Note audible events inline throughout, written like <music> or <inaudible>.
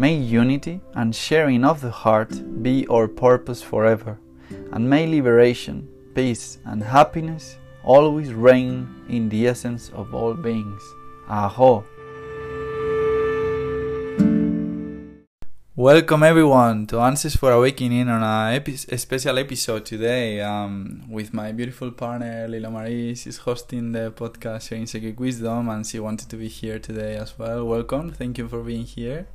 May unity and sharing of the heart be our purpose forever, and may liberation, peace, and happiness always reign in the essence of all beings. Aho! Welcome everyone to Answers for Awakening on a, epi- a special episode today um, with my beautiful partner Lila Marie. She's hosting the podcast Sharing Sacred Wisdom and she wanted to be here today as well. Welcome. Thank you for being here.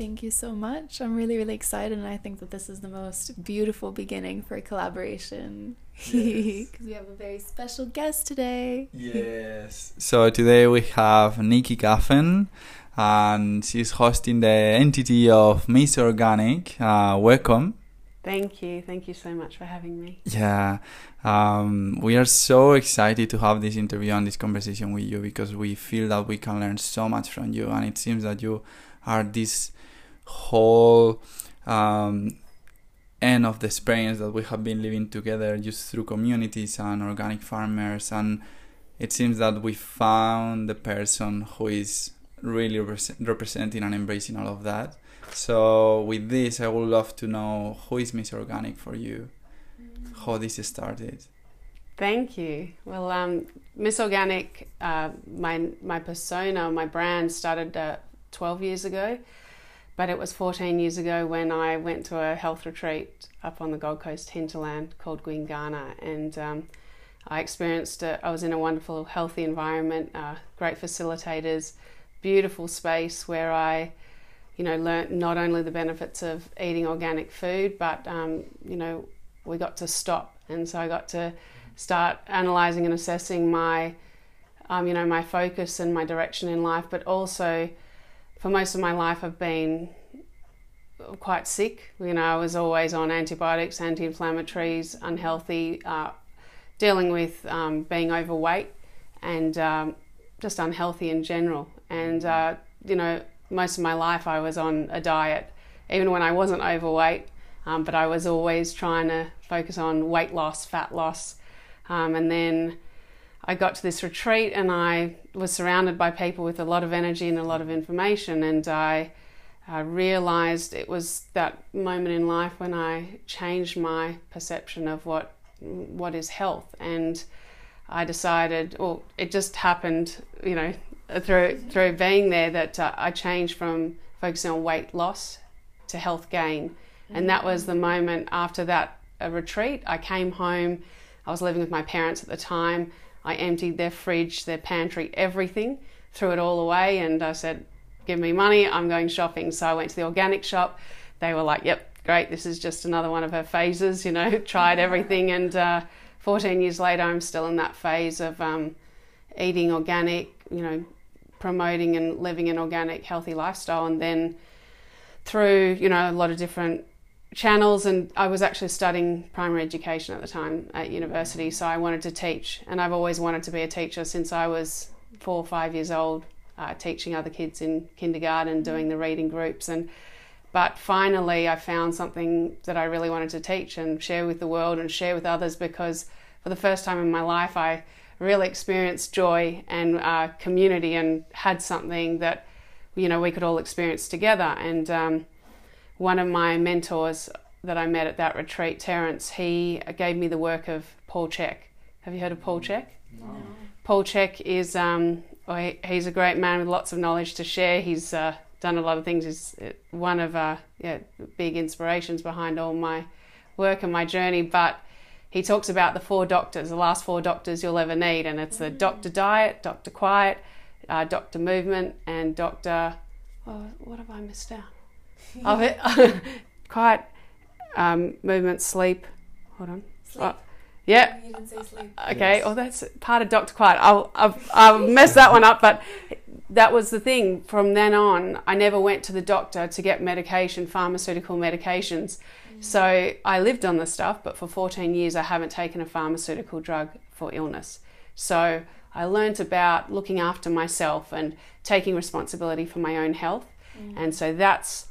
Thank you so much. I'm really, really excited, and I think that this is the most beautiful beginning for a collaboration because <laughs> Yes. we have a very special guest today. Yes. So today we have Nicci Gafen, and she's hosting the entity of Miss Organic. Uh, welcome. Thank you. Thank you so much for having me. Yeah, um, we are so excited to have this interview and this conversation with you because we feel that we can learn so much from you, and it seems that you are this whole um, end of the experience that we have been living together just through communities and organic farmers, and it seems that we found the person who is really repres- representing and embracing all of that. So, with this, I would love to know who is Miss Organic for you how this started. Thank you. Well, um, Miss Organic, uh, my my persona, my brand started uh, 12 years ago, but it was 14 years ago when I went to a health retreat up on the Gold Coast hinterland called Gwinganna, and um, I experienced. I was in a wonderful, healthy environment, uh, great facilitators, beautiful space where I. You know, learnt not only the benefits of eating organic food, but um, you know, we got to stop, and so I got to start analyzing and assessing my, um, you know, my focus and my direction in life. But also, for most of my life, I've been quite sick. You know, I was always on antibiotics, anti-inflammatories, unhealthy, uh, dealing with um, being overweight, and um, just unhealthy in general. And uh, you know, most of my life I was on a diet, even when I wasn't overweight. Um, but I was always trying to focus on weight loss, fat loss. Um, and then I got to this retreat and I was surrounded by people with a lot of energy and a lot of information. And I realized it was that moment in life when I changed my perception of what what is health. And I decided, well, it just happened, you know, through through being there that uh, I changed from focusing on weight loss to health gain And that was the moment after that uh, retreat. I came home. I was living with my parents at the time. I emptied their fridge, their pantry, everything, threw it all away, and I said, Give me money, I'm going shopping. So I went to the organic shop. They were like, Yep, great, this is just another one of her phases, <laughs> you know, tried everything. And uh, 14 years later, I'm still in that phase of um, eating organic, you know, promoting and living an organic, healthy lifestyle. And then through, you know, a lot of different channels and I was actually studying primary education at the time at university so I wanted to teach and I've always wanted to be a teacher since I was four or five years old uh, teaching other kids in kindergarten doing the reading groups and but finally I found something that I really wanted to teach and share with the world and share with others because for the first time in my life I really experienced joy and uh, community and had something that you know we could all experience together and um, one of my mentors that I met at that retreat, Terence, he gave me the work of Paul Chek. Have you heard of Paul Chek? No. Paul Chek is um, well, he's a great man with lots of knowledge to share. He's uh, done a lot of things. He's uh, one of uh, yeah, big inspirations behind all my work and my journey. But he talks about the four doctors, the last four doctors you'll ever need, and it's the mm. Doctor Diet, Doctor Quiet, uh, Doctor Movement, and Doctor. Oh, what have I missed out? Of it. Quiet um, movement, sleep. Hold on. Sleep. Oh, yeah. You didn't say sleep. Okay. Yes. Oh, that's part of Dr. Quiet. I'll, I've, I'll mess that one up, but that was the thing. From then on, I never went to the doctor to get medication, pharmaceutical medications. Mm. So I lived on the stuff, but for 14 years, I haven't taken a pharmaceutical drug for illness. So I learned about looking after myself and taking responsibility for my own health. Mm. And so that's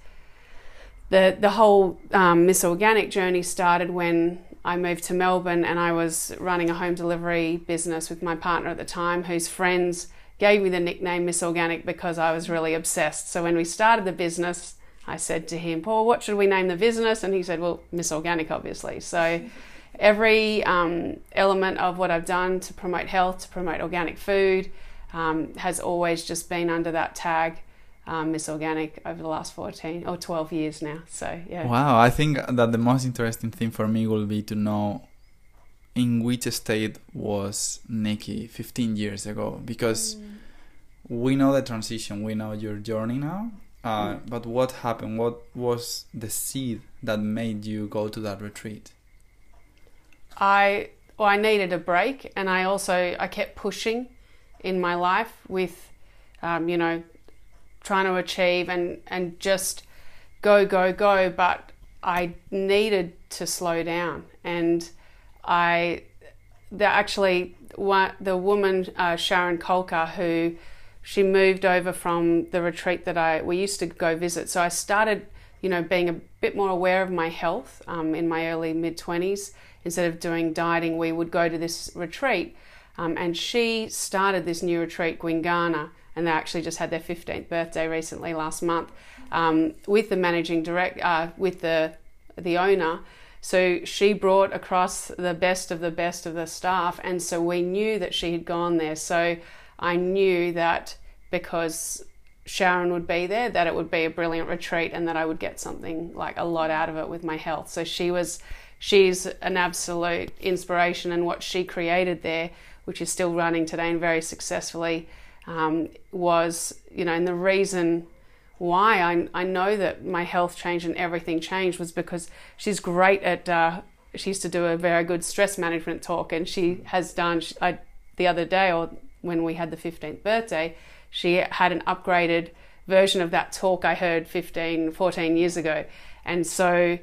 the the whole um, Miss Organic journey started when I moved to Melbourne and I was running a home delivery business with my partner at the time, whose friends gave me the nickname Miss Organic because I was really obsessed. So when we started the business, I said to him, Paul, what should we name the business? And he said, Well, Miss Organic, obviously. So every um, element of what I've done to promote health, to promote organic food, um, has always just been under that tag um, Miss Organic over the last 14 or 12 years now. So, yeah. Wow, I think that the most interesting thing for me will be to know in which state was Nicci 15 years ago because mm. we know the transition, we know your journey now. Uh, mm. But what happened? What was the seed that made you go to that retreat? I well, I needed a break, and I also I kept pushing in my life with, um, you know, trying to achieve and, and just go, go, go. But I needed to slow down. And I, the actually, one, the woman, uh, Sharon Kolkka, who she moved over from the retreat that I, we used to go visit. So I started, you know, being a bit more aware of my health um, in my early mid 20s. Instead of doing dieting, we would go to this retreat. Um, and she started this new retreat, Gwinganna, and they actually just had their 15th birthday recently last month um, with the managing direct uh, with the the owner. So she brought across the best of the best of the staff, and so we knew that she had gone there. So I knew that because Sharon would be there, that it would be a brilliant retreat, and that I would get something like a lot out of it with my health. So she was, she's an absolute inspiration, and what she created there, which is still running today and very successfully, um, was, you know, and the reason why I, I know that my health changed and everything changed was because she's great at, uh, she used to do a very good stress management talk and she has done, I, the other day or when we had the 15th birthday, she had an upgraded version of that talk I heard 15, 14 years ago. And so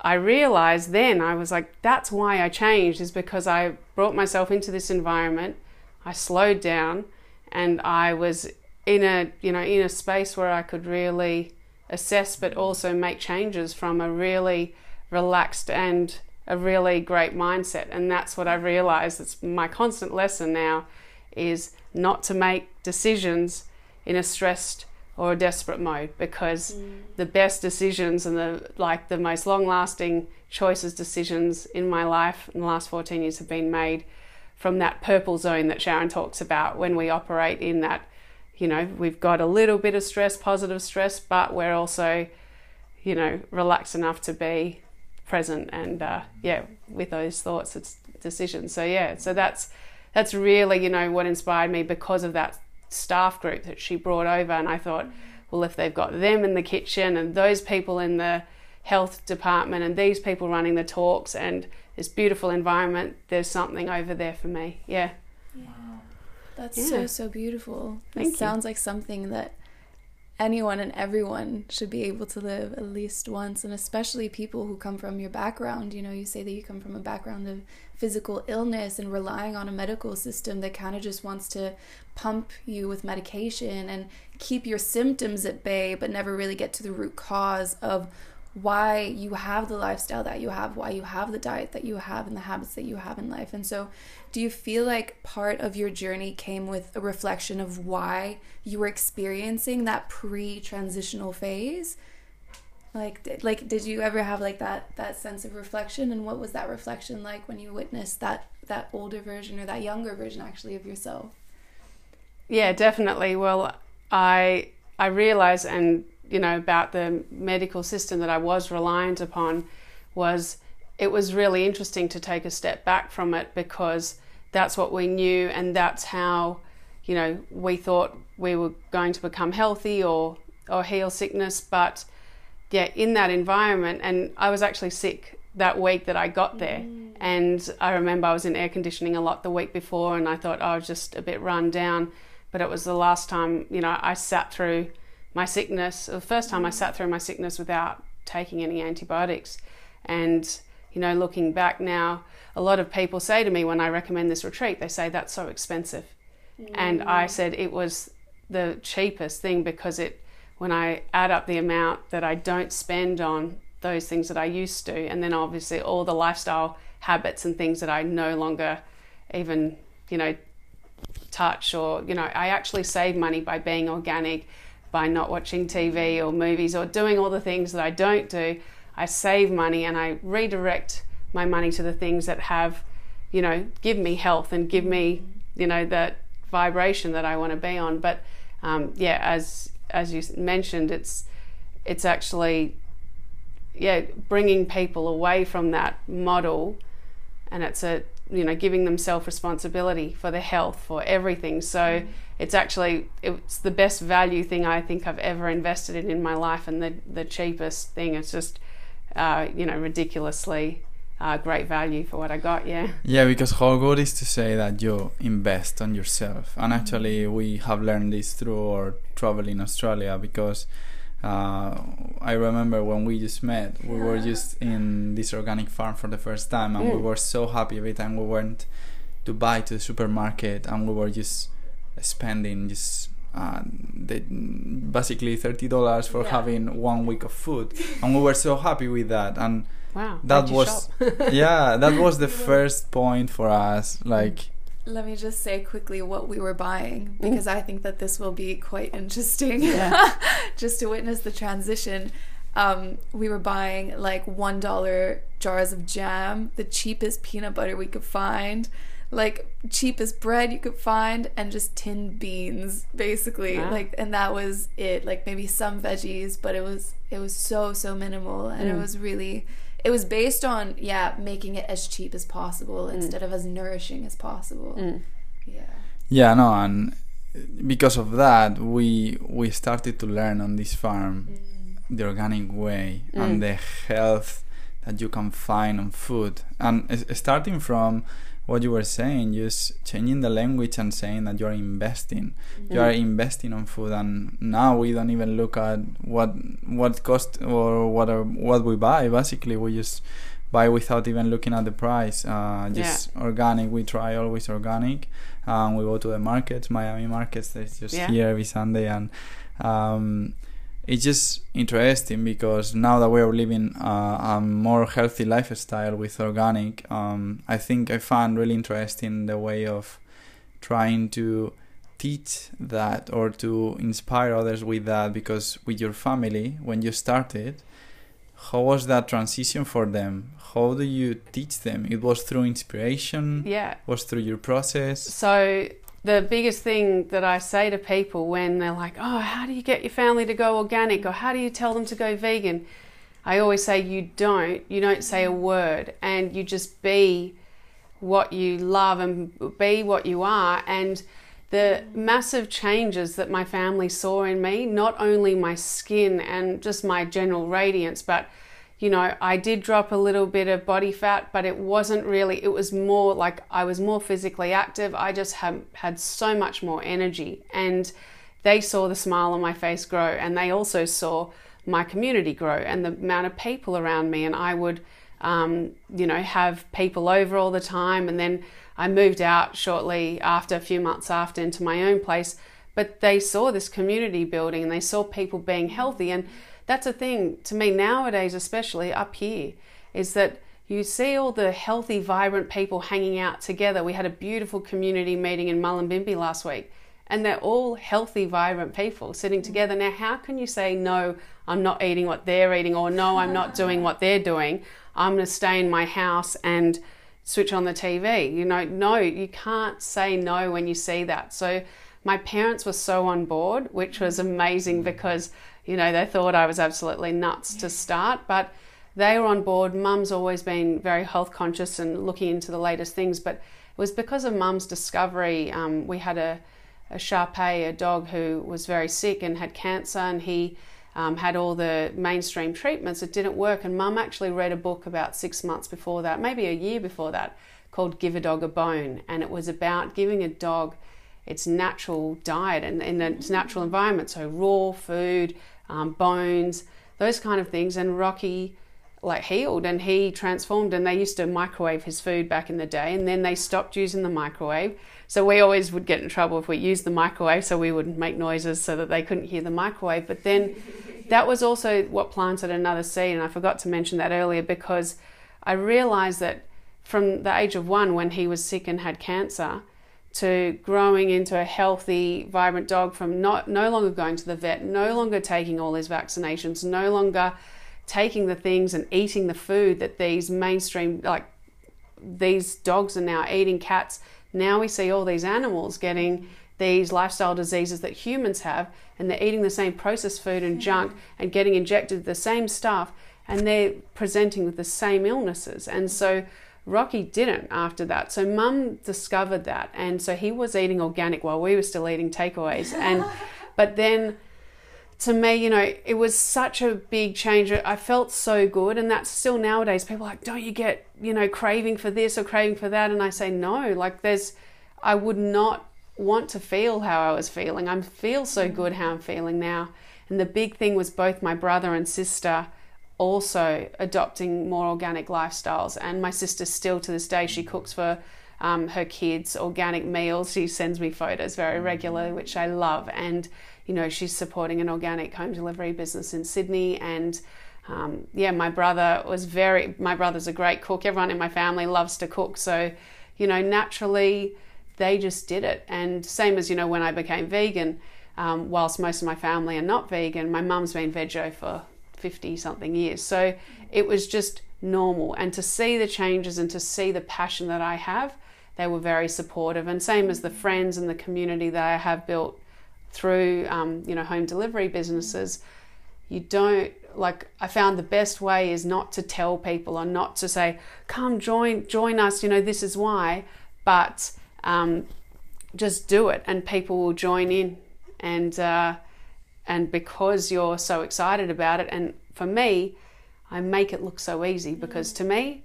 I realized then, I was like, that's why I changed, is because I brought myself into this environment. I slowed down and I was in a you know in a space where I could really assess but also make changes from a really relaxed and a really great mindset and that's what I realized it's my constant lesson now is not to make decisions in a stressed or a desperate mode because mm. the best decisions and the like the most long lasting choices decisions in my life in the last 14 years have been made from that purple zone that Sharon talks about when we operate in that, you know, we've got a little bit of stress, positive stress, but we're also, you know, relaxed enough to be present and uh, yeah, with those thoughts, it's decisions. So yeah, so that's that's really you know what inspired me because of that staff group that she brought over, and I thought, well, if they've got them in the kitchen and those people in the health department and these people running the talks and this beautiful environment, there's something over there for me. Yeah. That's Yeah. so so beautiful. Thank it you. sounds like something that anyone and everyone should be able to live at least once and especially people who come from your background you know you say that you come from a background of physical illness and relying on a medical system that kind of just wants to pump you with medication and keep your symptoms at bay but never really get to the root cause of why you have the lifestyle that you have why you have the diet that you have and the habits that you have in life and so do you feel like part of your journey came with a reflection of why you were experiencing that pre-transitional phase? Like, did, like, did you ever have like that that sense of reflection, and what was that reflection like when you witnessed that that older version or that younger version actually of yourself? Yeah, definitely. Well, I I realize and you know about the medical system that I was reliant upon was it was really interesting to take a step back from it because that's what we knew and that's how you know we thought we were going to become healthy or or heal sickness. But yeah in that environment and I was actually sick that week that I got there. Mm. And I remember I was in air conditioning a lot the week before and I thought oh, I was just a bit run down. But it was the last time you know I sat through my sickness the first time I sat through my sickness without taking any antibiotics. And you know looking back now a lot of people say to me when I recommend this retreat they say that's so expensive. And I mm. said it was the cheapest thing because it when I add up the amount that I don't spend on those things that I used to and then obviously all the lifestyle habits and things that I no longer even you know touch or you know I actually save money by being organic by not watching TV or movies or doing all the things that I don't do. I save money and I redirect my money to the things that have you know give me health and give me you know that vibration that I want to be on. But um, yeah as as you mentioned it's it's actually yeah bringing people away from that model and it's a you know giving them self responsibility for their health for everything. So it's actually it's the best value thing I think I've ever invested in in my life and the the cheapest thing it's just uh, you know ridiculously uh, great value for what I got yeah Yeah, because how good is to say that you invest on yourself, and actually we have learned this through our travel in Australia. Because uh, I remember when we just met, we were just in this organic farm for the first time, and we Mm. were so happy every time we went to buy to the supermarket, and we were just spending just. Uh, the, basically thirty dollars for Yeah. having one week of food, and we were so happy with that. And wow That was- <laughs> yeah, that was the <laughs> first point for us. Like, Let me just say quickly what we were buying because I think that this will be quite interesting. Yeah. <laughs> just to witness the transition. Um, we were buying like one dollar jars of jam, the cheapest peanut butter we could find, like cheapest bread you could find, and just tinned beans, basically. Wow. Like, and that was it. Like maybe some veggies, but it was it was so so minimal, and it Mm. was really. It was based on yeah making it as cheap as possible instead of as nourishing as possible. Mm. Yeah. yeah, no, and because of that, we we started to learn on this farm the organic way Mm. and the health that you can find on food, and s- starting from what you were saying, just changing the language and saying that you are investing. You are investing on food, and now we don't even look at what what cost or what are, what we buy. Basically, we just buy without even looking at the price. Uh, just organic. We try always organic. Um, we go to the markets, Miami markets. There's just Yeah. here every Sunday, and um, it's just interesting because now that we're living uh, a more healthy lifestyle with organic, um, I think I found really interesting the way of trying to teach that or to inspire others with that because with your family when you started how was that transition for them? How do you teach them? It was through inspiration? Yeah. Was through your process? So the biggest thing that I say to people when they're like, "Oh, how do you get your family to go organic or how do you tell them to go vegan?" I always say you don't, you don't say a word and you just be what you love and be what you are. And the massive changes that my family saw in me, not only my skin and just my general radiance, but you know, I did drop a little bit of body fat, but it wasn't really, it was more like I was more physically active. I just had, had so much more energy. And they saw the smile on my face grow, and they also saw my community grow and the amount of people around me. And I would, um, you know, have people over all the time. And then I moved out shortly after, a few months after, into my own place. But they saw this community building and they saw people being healthy. And that's a thing to me nowadays, especially up here, is that you see all the healthy, vibrant people hanging out together. We had a beautiful community meeting in Mullumbimby last week, and they're all healthy, vibrant people sitting mm. together. Now, how can you say, no, I'm not eating what they're eating, or no, I'm not <laughs> doing what they're doing? I'm going to stay in my house and switch on the TV. You know, no, you can't say no when you see that. So, my parents were so on board, which was mm. amazing because you know, they thought I was absolutely nuts to start, but they were on board. Mum's always been very health conscious and looking into the latest things, but it was because of Mum's discovery. Um, we had a, a Shar Pei, a dog who was very sick and had cancer, and he um, had all the mainstream treatments. It didn't work, and Mum actually read a book about six months before that, maybe a year before that, called Give a Dog a Bone, and it was about giving a dog its natural diet and in its natural environment, so raw food, um, bones, those kind of things. And Rocky like healed and he transformed and they used to microwave his food back in the day and then they stopped using the microwave so we always would get in trouble if we used the microwave so we would make noises so that they couldn't hear the microwave but then <laughs> that was also what planted another seed and i forgot to mention that earlier because i realized that from the age of one when he was sick and had cancer to growing into a healthy, vibrant dog from not no longer going to the vet, no longer taking all these vaccinations, no longer taking the things and eating the food that these mainstream like these dogs are now eating cats. Now we see all these animals getting these lifestyle diseases that humans have, and they're eating the same processed food and mm-hmm. junk and getting injected the same stuff, and they're presenting with the same illnesses. And so Rocky didn't after that. So mum discovered that and so he was eating organic while we were still eating takeaways and <laughs> but then to me, you know, it was such a big change. I felt so good, and that's still nowadays. People like, don't you get, you know, craving for this or craving for that? And I say, no. Like, there's, I would not want to feel how I was feeling. I feel so mm. good how I'm feeling now. And the big thing was both my brother and sister also adopting more organic lifestyles. And my sister still to this day, she cooks for um, her kids organic meals. She sends me photos very regularly, which I love. And, you know, she's supporting an organic home delivery business in Sydney. And, um, yeah, my brother was very, my brother's a great cook. Everyone in my family loves to cook. So, you know, naturally, they just did it. And same as, you know, when I became vegan, um, whilst most of my family are not vegan, my mum's been veggie for 50 something years. So it was just normal. And to see the changes and to see the passion that I have, they were very supportive. And same as the friends and the community that I have built through, um, you know, home delivery businesses. You don't like. I found the best way is not to tell people or not to say, "Come join, join us." You know, this is why, but um, just do it, and people will join in. And uh, and because you're so excited about it and for me i make it look so easy because to me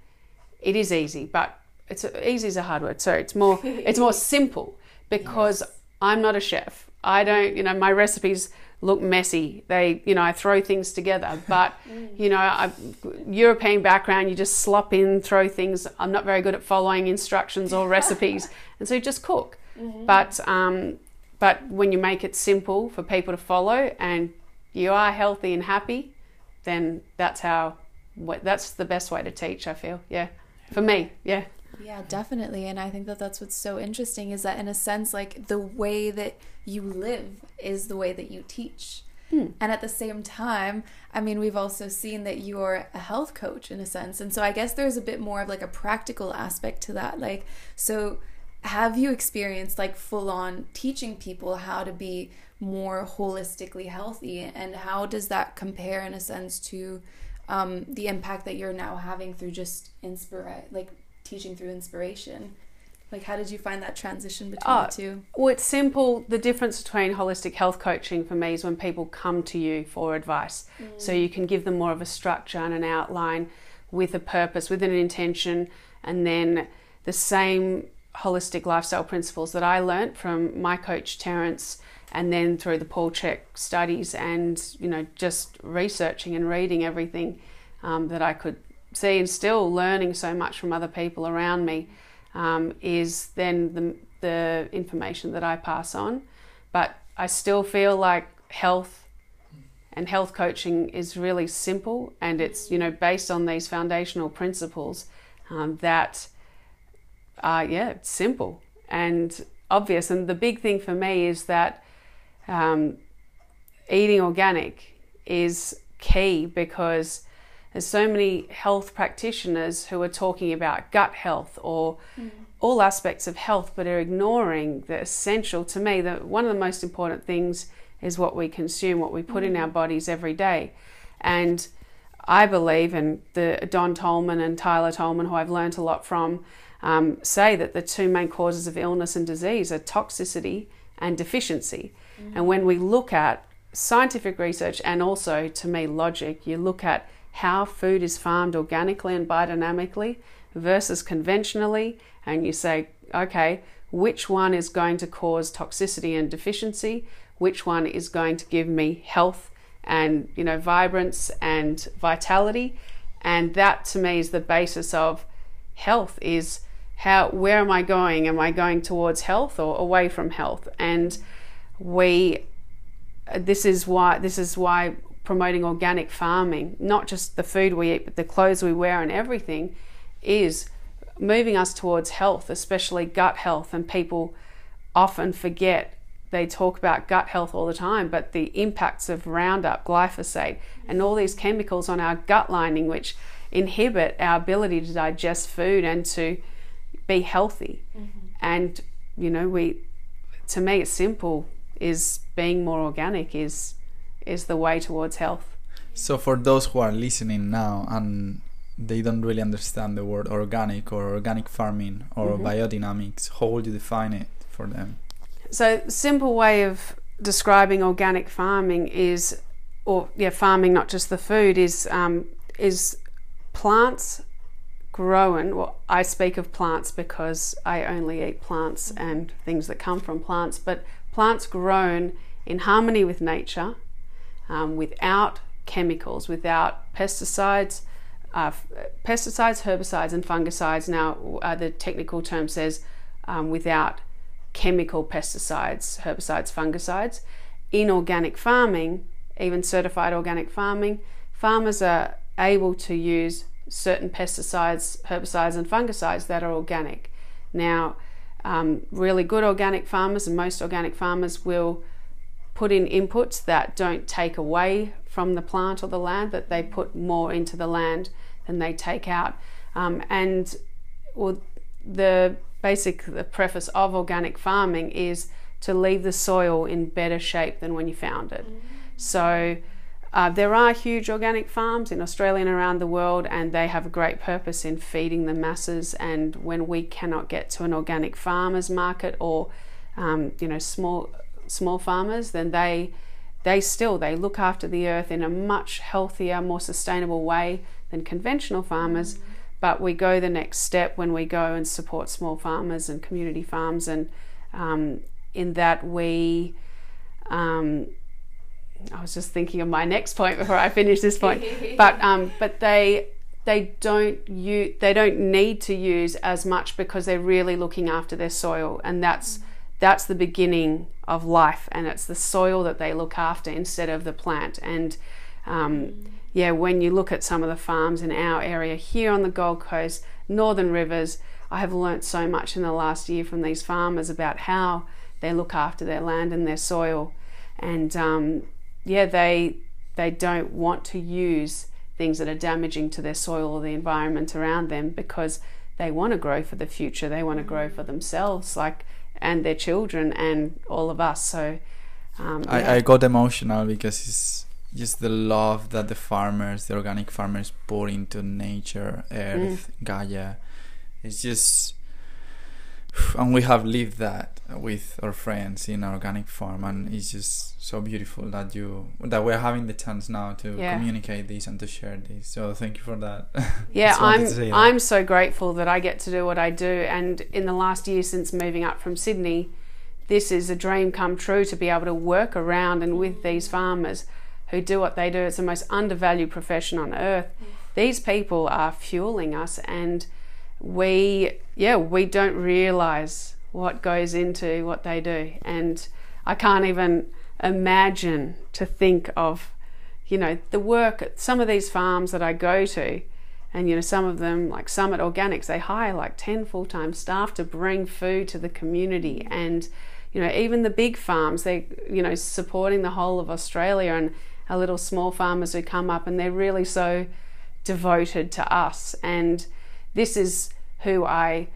it is easy but it's easy is a hard word So it's more <laughs> it's more simple because yes. i'm not a chef i don't you know my recipes look messy they you know i throw things together <laughs> but mm. you know I, european background you just slop in throw things i'm not very good at following instructions or <laughs> recipes and so just cook mm-hmm. but um, but when you make it simple for people to follow and you are healthy and happy, then that's how that's the best way to teach, I feel. Yeah. For me, yeah. Yeah, definitely. And I think that that's what's so interesting is that in a sense like the way that you live is the way that you teach. Hmm. And at the same time, I mean, we've also seen that you're a health coach in a sense. And so I guess there's a bit more of like a practical aspect to that. Like, so have you experienced like full on teaching people how to be more holistically healthy and how does that compare in a sense to um, the impact that you're now having through just inspire, like teaching through inspiration. Like, how did you find that transition between Oh, the two? Well, it's simple. The difference between holistic health coaching for me is when people come to you for advice. So you can give them more of a structure and an outline with a purpose, with an intention, and then the same holistic lifestyle principles that I learnt from my coach Terence and then through the Paul Chek studies and you know just researching and reading everything um, that I could see and still learning so much from other people around me um, is then the, the information that I pass on. But I still feel like health and health coaching is really simple and it's you know based on these foundational principles um, that are yeah it's simple and obvious. And the big thing for me is that um, eating organic is key because there's so many health practitioners who are talking about gut health or mm. all aspects of health but are ignoring the essential. To me that one of the most important things is what we consume what we put in our mm. bodies every day. And I believe and the Don Tolman and Tyler Tolman who I've learned a lot from um, say that the two main causes of illness and disease are toxicity and deficiency. And when we look at scientific research and also to me logic you look at how food is farmed organically and biodynamically versus conventionally and you say okay which one is going to cause toxicity and deficiency? Which one is going to give me health and you know vibrance and vitality? And that to me is the basis of health is how where am i going? Am i going towards health or away from health? And we this is why this is why promoting organic farming not just the food we eat but the clothes we wear and everything is moving us towards health especially gut health. And people often forget they talk about gut health all the time but the impacts of roundup glyphosate and all these chemicals on our gut lining which inhibit our ability to digest food and to be healthy. And you know we to me it's simple. Is being more organic is is the way towards health. So for those who are listening now and they don't really understand the word organic or organic farming or biodynamics, how would you define it for them? So, simple way of describing organic farming is, or yeah, farming not just the food is um, is plants grown. Well, I speak of plants because I only eat plants and things that come from plants, but plants grown in harmony with nature, um, without chemicals, without pesticides. Uh, pesticides, herbicides, and fungicides. Now, uh, the technical term says um, without chemical pesticides, herbicides, fungicides. In organic farming, even certified organic farming, farmers are able to use certain pesticides, herbicides, and fungicides that are organic. Now, um, really good organic farmers and most organic farmers will put in inputs that don't take away from the plant or the land, but they put more into the land than they take out. Um, and well, the basic the preface of organic farming is to leave the soil in better shape than when you found it. So uh, there are huge organic farms in Australia and around the world, and they have a great purpose in feeding the masses. And when we cannot get to an organic farmers market or um, you know small small farmers, then they they still they look after the earth in a much healthier, more sustainable way than conventional farmers. But we go the next step when we go and support small farmers and community farms, and um, in that we. Um, I was just thinking of my next point before I finish this point, <laughs> but um, but they they don't use they don't need to use as much because they're really looking after their soil, and that's that's the beginning of life, and it's the soil that they look after instead of the plant. And um, yeah, when you look at some of the farms in our area here on the Gold Coast, Northern Rivers, I have learnt so much in the last year from these farmers about how they look after their land and their soil, and um, yeah, they they don't want to use things that are damaging to their soil or the environment around them because they want to grow for the future. They want to grow for themselves, like and their children and all of us. So um, yeah. I, I got emotional because it's just the love that the farmers, the organic farmers, pour into nature, earth, Gaia. It's just, <sighs> and we have lived that with our friends in our organic farm, and it's just so beautiful that you that we're having the chance now to Yeah. communicate this and to share this. So thank you for that. <laughs> Yeah, I'm that. I'm so grateful that I get to do what I do and in the last year since moving up from Sydney, this is a dream come true to be able to work around and with these farmers who do what they do. It's the most undervalued profession on earth. Mm. These people are fueling us and we yeah, we don't realize what goes into what they do. And I can't even imagine to think of you know the work at some of these farms that I go to and you know some of them like Summit Organics they hire like 10 full-time staff to bring food to the community. And you know even the big farms they you know supporting the whole of Australia and our little small farmers who come up and they're really so devoted to us. And this is who I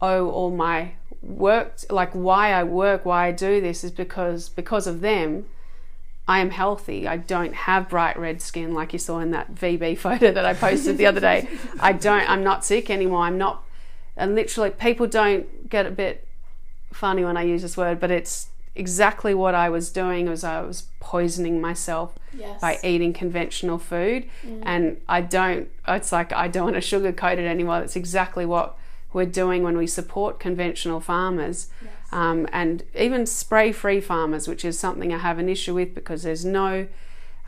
owe all my work like why I work why I do this is because because of them I am healthy. I don't have bright red skin like you saw in that VB <laughs> photo that I posted the other day. I don't. I'm not sick anymore. I'm not. And literally, people don't get a bit funny when I use this word, but it's exactly what I was doing. Was I was poisoning myself Yes. by eating conventional food, and I don't. It's like I don't want to sugarcoat it anymore. That's exactly what we're doing when we support conventional farmers um, and even spray free farmers, which is something I have an issue with because there's no,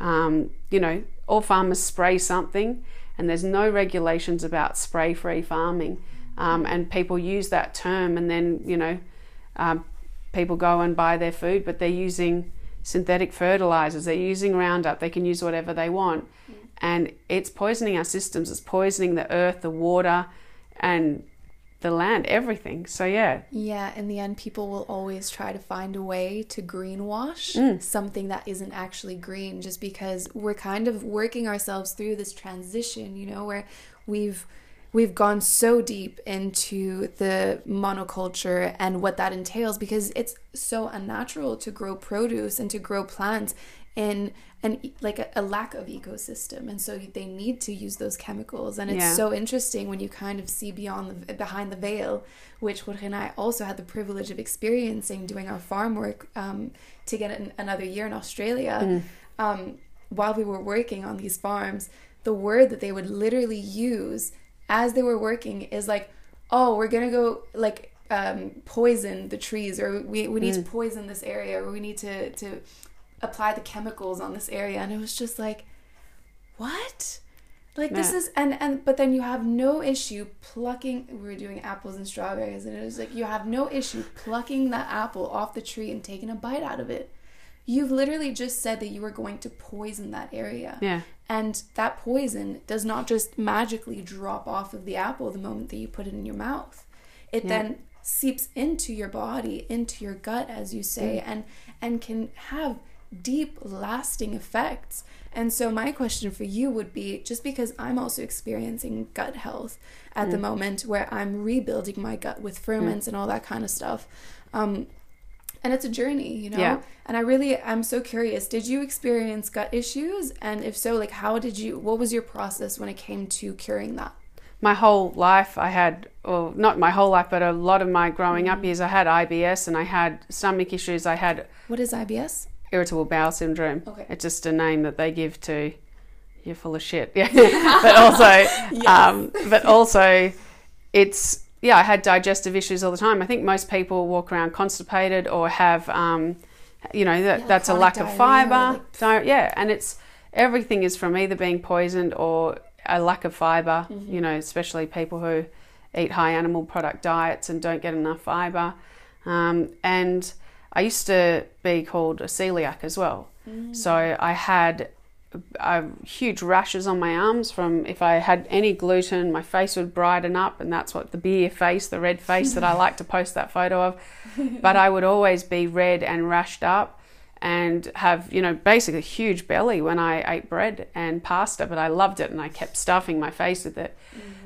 um, you know, all farmers spray something and there's no regulations about spray free farming. Um, and people use that term and then, you know, um, people go and buy their food, but they're using synthetic fertilizers, they're using Roundup, they can use whatever they want. And it's poisoning our systems, it's poisoning the earth, the water, and the land, everything. So, yeah, Yeah, in the end, people will always try to find a way to greenwash Mm. something that isn't actually green just because we're kind of working ourselves through this transition, you know, where we've we've gone so deep into the monoculture and what that entails because it's so unnatural to grow produce and to grow plants in an like a, a lack of ecosystem. And so they need to use those chemicals. And it's Yeah. so interesting when you kind of see beyond the behind the veil which Jorge and I also had the privilege of experiencing doing our farm work um, to get an, another year in Australia um, while we were working on these farms the word that they would literally use as they were working is like oh we're gonna go like um, poison the trees or we, we need to poison this area or we need to to apply the chemicals on this area. And it was just like what? Like this is and and but then you have no issue plucking we were doing apples and strawberries and it was like you have no issue plucking that apple off the tree and taking a bite out of it. You've literally just said that you were going to poison that area. Yeah, and that poison does not just magically drop off of the apple the moment that you put it in your mouth. It Yeah. then seeps into your body, into your gut, as you say, mm. and and can have deep, lasting effects. And so my question for you would be just because I'm also experiencing gut health at the mm. moment where I'm rebuilding my gut with mm. ferments and all that kind of stuff. Um, and it's a journey, you know? Yeah. And I really I'm so curious. Did you experience gut issues? And if so, like how did you what was your process when it came to curing that? my whole life I had, or not my whole life, but a lot of my growing Mm. up years, I had IBS and I had stomach issues. I had What is IBS? irritable bowel syndrome. Okay. It's just a name that they give to you're full of shit. Yeah. <laughs> <laughs> but also, um, but also, it's yeah. I had digestive issues all the time. I think most people walk around constipated or have, um, you know, that, Yeah, that's a lack of fiber. like- yeah, and it's everything is from either being poisoned or a lack of fiber. Mm-hmm. You know, especially people who eat high animal product diets and don't get enough fiber. Um, and I used to be called a celiac as well. So I had uh, huge rashes on my arms from if I had any gluten, my face would brighten up, and that's what the beer face, the red face that I like to post that photo of. <laughs> But I would always be red and rashed up and have, you know, basically a huge belly when I ate bread and pasta, but I loved it and I kept stuffing my face with it.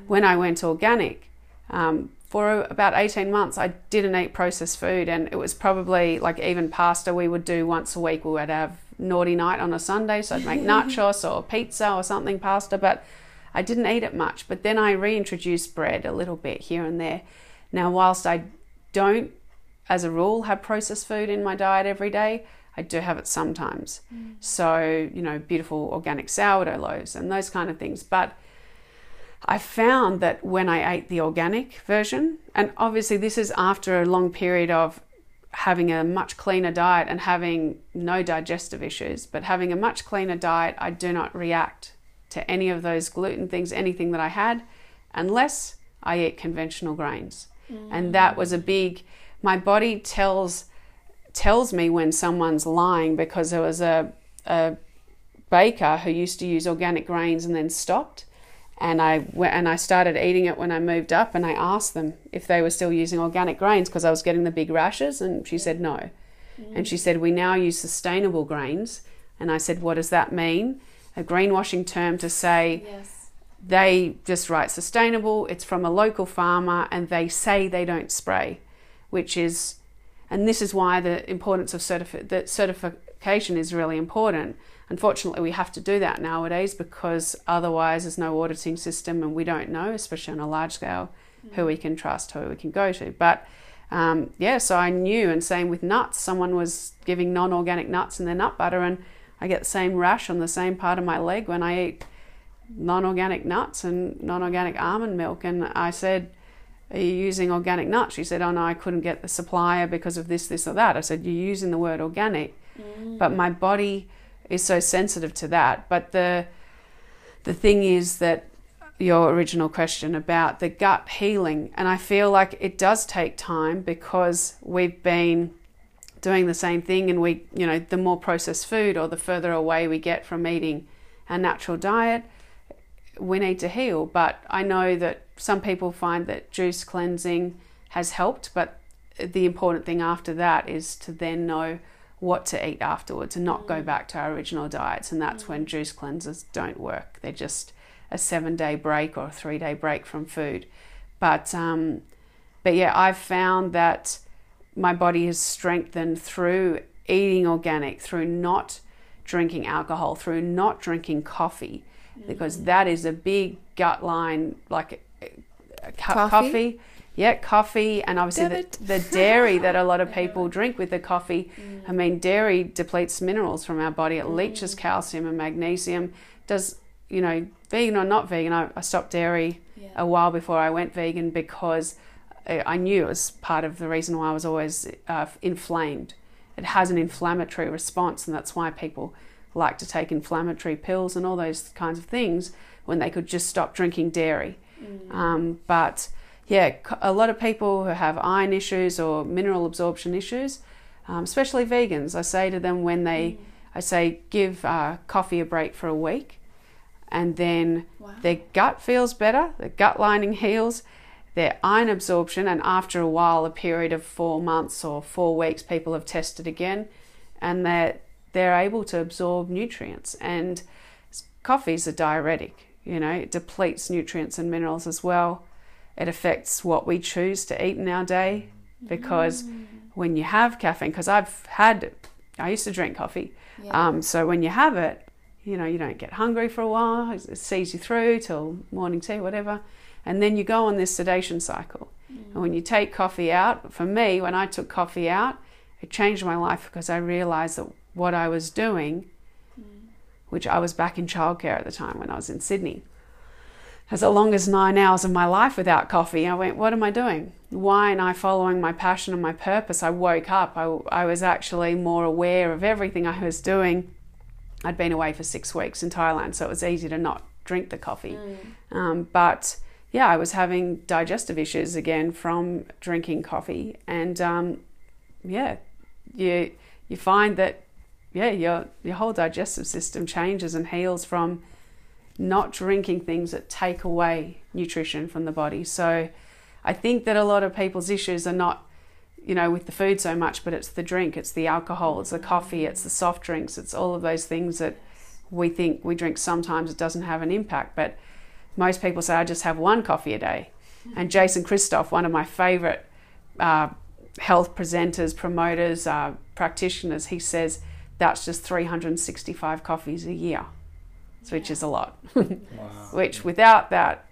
When I went organic, um, for about 18 months, I didn't eat processed food, and it was probably like even pasta we would do once a week. We would have naughty night on a Sunday, so I'd make <laughs> nachos or pizza or something, pasta, but I didn't eat it much. But then I reintroduced bread a little bit here and there. Now, whilst I don't, as a rule, have processed food in my diet every day, I do have it sometimes. Mm. So, you know, beautiful organic sourdough loaves and those kind of things. But I found that when I ate the organic version, and obviously this is after a long period of having a much cleaner diet and having no digestive issues, but having a much cleaner diet, I do not react to any of those gluten things, anything that I had, unless I eat conventional grains. Mm. And that was a big my body tells tells me when someone's lying because there was a, a baker who used to use organic grains and then stopped and I went and I started eating it when I moved up and I asked them if they were still using organic grains because I was getting the big rashes and she said no. Mm. And she said we now use sustainable grains and I said what does that mean? A greenwashing term to say yes. they just write sustainable, it's from a local farmer and they say they don't spray, which is and this is why the importance of certifi- that certification is really important Unfortunately, we have to do that nowadays because otherwise there's no auditing system and we don't know, especially on a large scale, mm. who we can trust, who we can go to. But um, yeah, so I knew, and same with nuts. Someone was giving non organic nuts in their nut butter, and I get the same rash on the same part of my leg when I eat non organic nuts and non organic almond milk. And I said, Are you using organic nuts? She said, Oh no, I couldn't get the supplier because of this, this, or that. I said, You're using the word organic, mm. but my body is so sensitive to that. But the the thing is that your original question about the gut healing, and I feel like it does take time because we've been doing the same thing, and we, you know, the more processed food or the further away we get from eating our natural diet, we need to heal. But I know that some people find that juice cleansing has helped, but the important thing after that is to then know what to eat afterwards and not mm. go back to our original diets. And that's mm. when juice cleansers don't work. They're just a seven day break or a three day break from food. But um, but yeah, I've found that my body has strengthened through eating organic, through not drinking alcohol, through not drinking coffee, mm. because that is a big gut line like uh, coffee. coffee yeah, coffee and obviously the, the, dairy that a lot of <laughs> people drink with the coffee. Mm. I mean, dairy depletes minerals from our body. It mm. leaches calcium and magnesium. Does you know, vegan or not vegan? I, I stopped dairy yeah. a while before I went vegan because I knew it was part of the reason why I was always uh, inflamed. It has an inflammatory response, and that's why people like to take inflammatory pills and all those kinds of things when they could just stop drinking dairy. Mm. Um, but yeah, a lot of people who have iron issues or mineral absorption issues, um, especially vegans, I say to them when they, mm. I say, give uh, coffee a break for a week, and then wow. their gut feels better, the gut lining heals, their iron absorption, and after a while, a period of four months or four weeks, people have tested again, and they're they're able to absorb nutrients. And coffee is a diuretic, you know, it depletes nutrients and minerals as well. It affects what we choose to eat in our day because mm. when you have caffeine, because I've had, I used to drink coffee. Yeah. Um, so when you have it, you know, you don't get hungry for a while, it sees you through till morning tea, whatever. And then you go on this sedation cycle. Mm. And when you take coffee out, for me, when I took coffee out, it changed my life because I realized that what I was doing, mm. which I was back in childcare at the time when I was in Sydney, as long as nine hours of my life without coffee. I went, what am I doing? Why am I following my passion and my purpose? I woke up. I, I was actually more aware of everything I was doing. I'd been away for six weeks in Thailand, so it was easy to not drink the coffee. Mm. Um, but yeah, I was having digestive issues again from drinking coffee, and um, yeah, you you find that yeah your your whole digestive system changes and heals from not drinking things that take away nutrition from the body. So I think that a lot of people's issues are not, you know, with the food so much, but it's the drink, it's the alcohol, it's the coffee, it's the soft drinks, it's all of those things that we think we drink sometimes it doesn't have an impact. But most people say, I just have one coffee a day. And Jason Christoff, one of my favorite uh, health presenters, promoters, uh, practitioners, he says that's just 365 coffees a year, which is a lot. Wow. <laughs> which without that,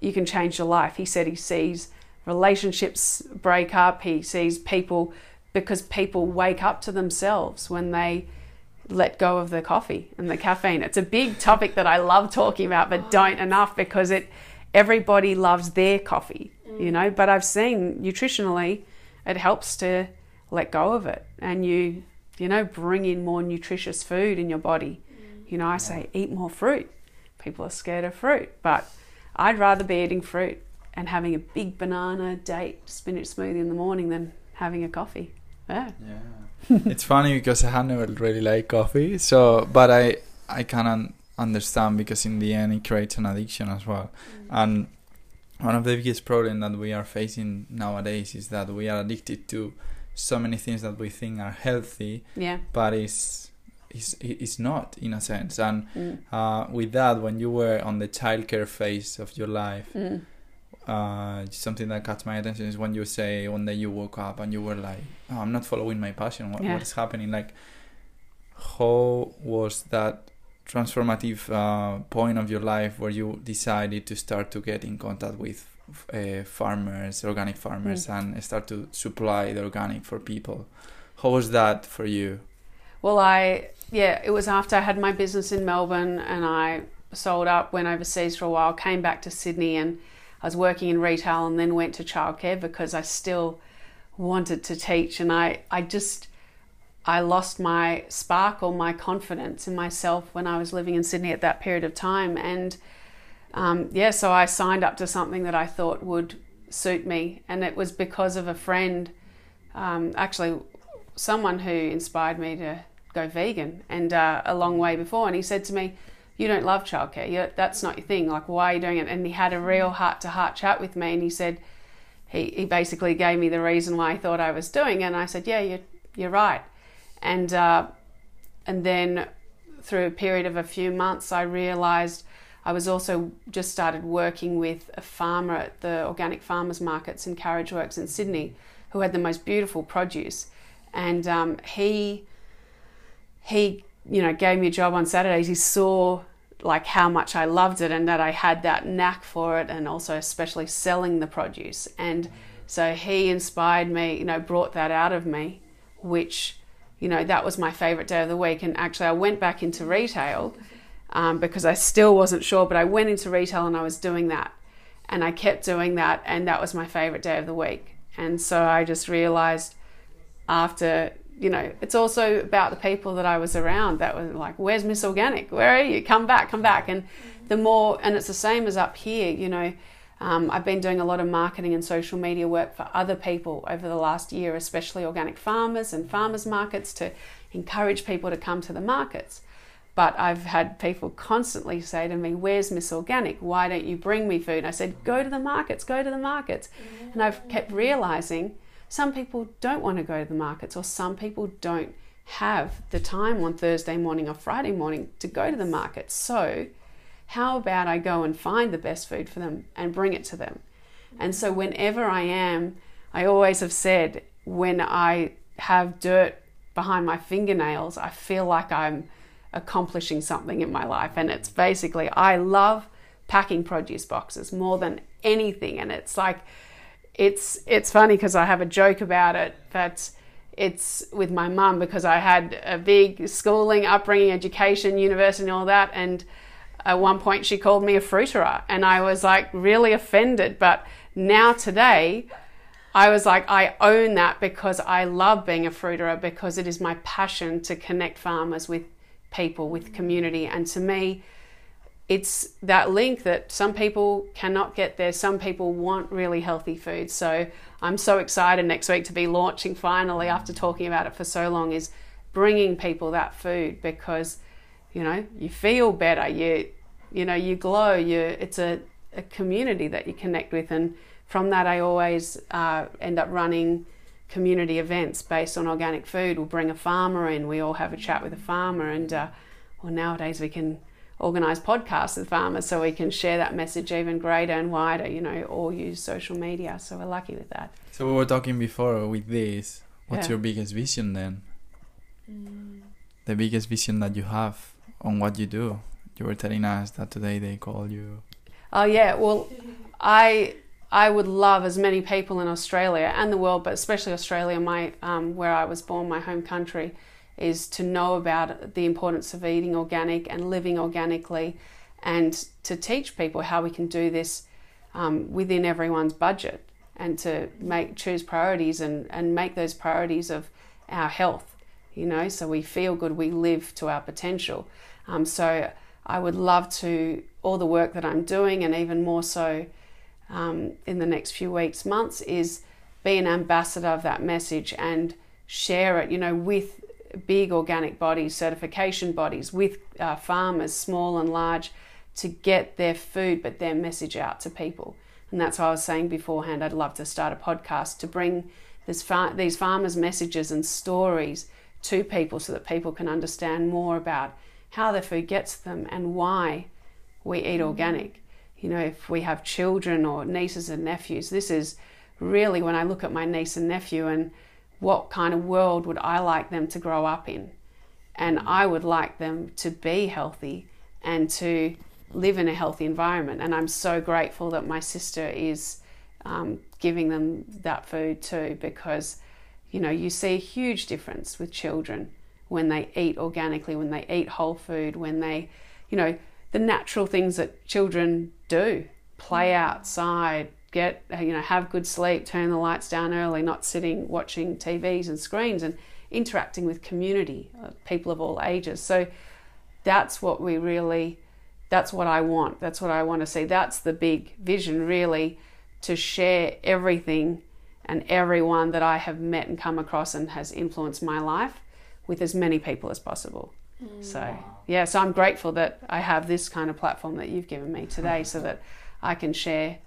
you can change your life. He said he sees relationships break up, he sees people because people wake up to themselves when they let go of the coffee and the caffeine. It's a big topic that I love talking about, but don't oh. enough because it everybody loves their coffee, mm. you know. But I've seen nutritionally, it helps to let go of it, and you you know bring in more nutritious food in your body. You know, I say eat more fruit. People are scared of fruit, but I'd rather be eating fruit and having a big banana, date, spinach smoothie in the morning than having a coffee. Yeah. Yeah. it's funny because I have never really liked coffee, so but I I can un- understand because in the end it creates an addiction as well. Mm. And one of the biggest problems that we are facing nowadays is that we are addicted to so many things that we think are healthy, Yeah. but it's it's, it's not in a sense. And Mm. uh, with that, when you were on the childcare phase of your life, Mm. uh, something that caught my attention is when you say one day you woke up and you were like, oh, I'm not following my passion. What, Yeah. what is happening? Like, how was that transformative uh, point of your life where you decided to start to get in contact with uh, farmers, organic farmers, and start to supply the organic for people? How was that for you? Well, I yeah, it was after I had my business in Melbourne and I sold up, went overseas for a while, came back to Sydney, and I was working in retail, and then went to childcare because I still wanted to teach, and I I just I lost my spark or my confidence in myself when I was living in Sydney at that period of time, and um, yeah, so I signed up to something that I thought would suit me, and it was because of a friend, um, actually, someone who inspired me to go vegan, and uh, a long way before, and he said to me, "You don't love childcare. You, that's not your thing. Like, why are you doing it?" And he had a real heart-to-heart chat with me, and he said, he, he basically gave me the reason why he thought I was doing, it. and I said, "Yeah, you're you're right," and uh, and then through a period of a few months, I realised I was also just started working with a farmer at the organic farmers markets in Carriageworks in Sydney, who had the most beautiful produce, and um, he he you know gave me a job on Saturdays. He saw like how much I loved it and that I had that knack for it, and also especially selling the produce. And so he inspired me, you know, brought that out of me, which you know that was my favorite day of the week. And actually, I went back into retail um, because I still wasn't sure, but I went into retail and I was doing that, and I kept doing that, and that was my favorite day of the week. And so I just realized after you know, it's also about the people that I was around that were like, Where's Miss Organic? Where are you? Come back, come back. And the more, and it's the same as up here, you know, um, I've been doing a lot of marketing and social media work for other people over the last year, especially organic farmers and farmers markets to encourage people to come to the markets. But I've had people constantly say to me, Where's Miss Organic? Why don't you bring me food? I said, Go to the markets, go to the markets. And I've kept realizing some people don't want to go to the markets, or some people don't have the time on Thursday morning or Friday morning to go to the market. So, how about I go and find the best food for them and bring it to them? And so, whenever I am, I always have said, when I have dirt behind my fingernails, I feel like I'm accomplishing something in my life. And it's basically, I love packing produce boxes more than anything. And it's like, it's it's funny because I have a joke about it that it's with my mum because I had a big schooling, upbringing, education, university, and all that. And at one point, she called me a fruiterer, and I was like really offended. But now today, I was like, I own that because I love being a fruiterer because it is my passion to connect farmers with people, with community, and to me, it's that link that some people cannot get there. Some people want really healthy food. So I'm so excited next week to be launching finally after talking about it for so long is bringing people that food because you know you feel better. You you know you glow. You it's a, a community that you connect with. And from that I always uh, end up running community events based on organic food. We'll bring a farmer in. We all have a chat with a farmer. And uh, well nowadays we can organize podcasts with farmers so we can share that message even greater and wider, you know, or use social media. So we're lucky with that. So we were talking before with this. What's Yeah. your biggest vision then? Mm. The biggest vision that you have on what you do. You were telling us that today they call you. Oh yeah, well, I I would love as many people in Australia and the world, but especially Australia, my um, where I was born, my home country, is to know about the importance of eating organic and living organically, and to teach people how we can do this um, within everyone's budget, and to make choose priorities and and make those priorities of our health, you know, so we feel good, we live to our potential. Um, so I would love to all the work that I'm doing, and even more so um, in the next few weeks, months, is be an ambassador of that message and share it, you know, with big organic bodies, certification bodies, with uh, farmers, small and large, to get their food but their message out to people. And that's why I was saying beforehand, I'd love to start a podcast to bring this far- these farmers' messages and stories to people so that people can understand more about how their food gets them and why we eat organic. You know, if we have children or nieces and nephews, this is really when I look at my niece and nephew and what kind of world would I like them to grow up in? And I would like them to be healthy and to live in a healthy environment. And I'm so grateful that my sister is um, giving them that food too because, you know, you see a huge difference with children when they eat organically, when they eat whole food, when they, you know, the natural things that children do play outside, get, you know, have good sleep, turn the lights down early, not sitting watching TVs and screens and interacting with community, uh, people of all ages. So that's what we really, that's what I want. That's what I want to see. That's the big vision, really, to share everything and everyone that I have met and come across and has influenced my life with as many people as possible. So, yeah, so I'm grateful that I have this kind of platform that you've given me today so that I can share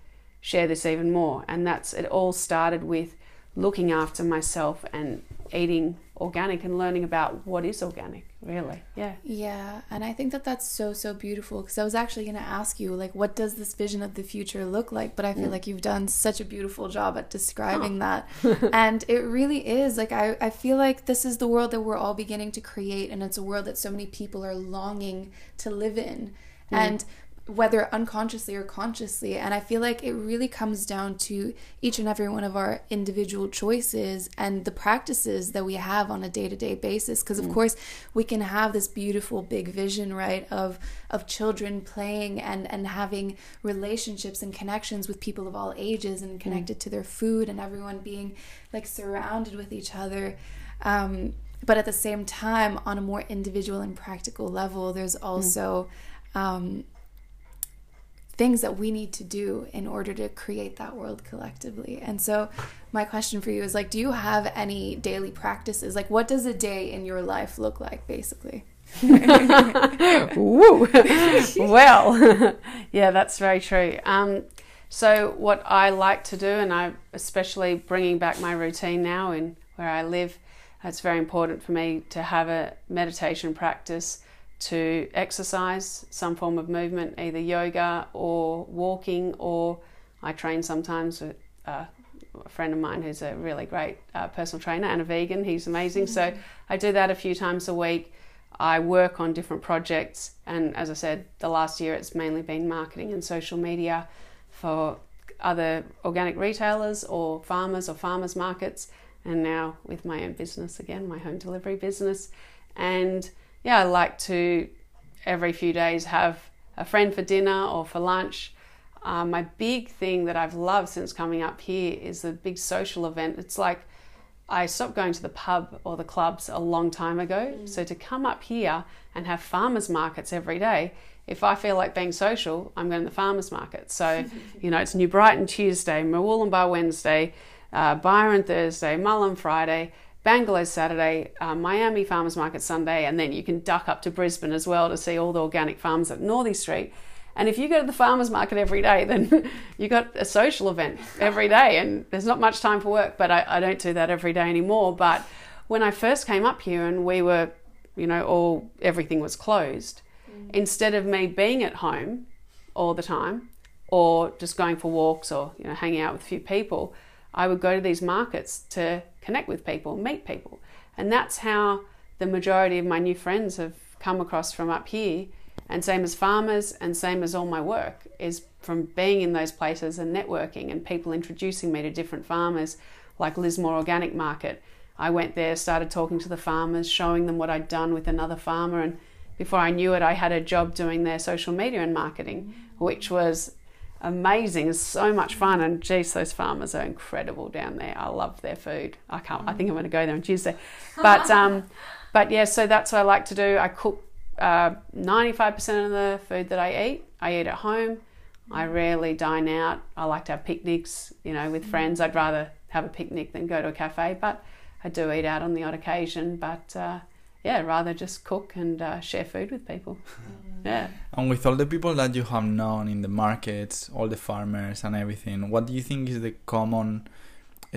share this even more. And that's it all started with looking after myself and eating organic and learning about what is organic, really. Yeah. Yeah, and I think that that's so so beautiful because I was actually going to ask you like what does this vision of the future look like, but I feel mm. like you've done such a beautiful job at describing oh. that. <laughs> and it really is like I I feel like this is the world that we're all beginning to create and it's a world that so many people are longing to live in. Mm. And whether unconsciously or consciously. And I feel like it really comes down to each and every one of our individual choices and the practices that we have on a day to day basis. Because, of course, we can have this beautiful big vision, right, of, of children playing and, and having relationships and connections with people of all ages and connected to their food and everyone being like surrounded with each other. Um, but at the same time, on a more individual and practical level, there's also um, things that we need to do in order to create that world collectively. And so, my question for you is like, do you have any daily practices? Like, what does a day in your life look like, basically? <laughs> Woo! well, <laughs> yeah, that's very true. Um, so, what I like to do, and I especially bringing back my routine now in where I live, it's very important for me to have a meditation practice, to exercise, some form of movement, either yoga or walking, or I train sometimes with uh, a friend of mine who's a really great uh, personal trainer and a vegan. He's amazing. So, I do that a few times a week. I work on different projects, and as I said, the last year it's mainly been marketing and social media for other organic retailers or farmers or farmers markets, and now with my own business again, my home delivery business. And yeah, I like to every few days have a friend for dinner or for lunch. Uh, my big thing that I've loved since coming up here is the big social event. It's like I stopped going to the pub or the clubs a long time ago. So to come up here and have farmers markets every day, if I feel like being social, I'm going to the farmers market. So, <laughs> you know, it's New Brighton Tuesday, Murwillumbah Wednesday, uh, Byron Thursday, Mullum Friday, Bangalow Saturday, uh, Miami Farmers Market Sunday, and then you can duck up to Brisbane as well to see all the organic farms at Northey Street. And if you go to the farmers market every day, then <laughs> you got a social event every day, and there's not much time for work. But I, I don't do that every day anymore. But when I first came up here and we were, you know, all everything was closed, instead of me being at home all the time or just going for walks or you know hanging out with a few people, I would go to these markets to connect with people, meet people. And that's how the majority of my new friends have come across from up here and same as farmers and same as all my work is from being in those places and networking and people introducing me to different farmers like Lismore Organic Market. I went there, started talking to the farmers, showing them what I'd done with another farmer and before I knew it I had a job doing their social media and marketing, which was amazing. It's so much fun, and geez, those farmers are incredible down there. I love their food. I can't. I think I'm going to go there on Tuesday, but <laughs> um, but yeah. So that's what I like to do. I cook uh, 95% of the food that I eat. I eat at home. I rarely dine out. I like to have picnics, you know, with friends. I'd rather have a picnic than go to a cafe, but I do eat out on the odd occasion. But uh, yeah, rather just cook and uh, share food with people. Yeah. And with all the people that you have known in the markets, all the farmers and everything, what do you think is the common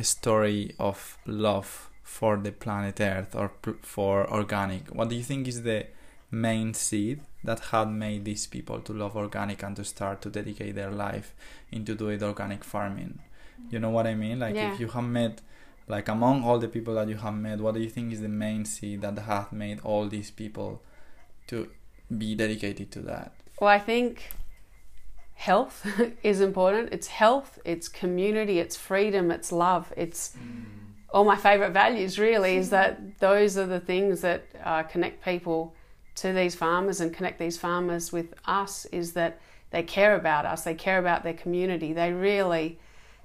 story of love for the planet Earth or for organic? What do you think is the main seed that had made these people to love organic and to start to dedicate their life into doing organic farming? You know what I mean? Like Yeah. if you have met like among all the people that you have met, what do you think is the main seed that have made all these people to be dedicated to that? Well, I think health <laughs> is important. It's health, it's community, it's freedom, it's love. It's all my favorite values, really, is that those are the things that uh, connect people to these farmers and connect these farmers with us is that they care about us, they care about their community. They really,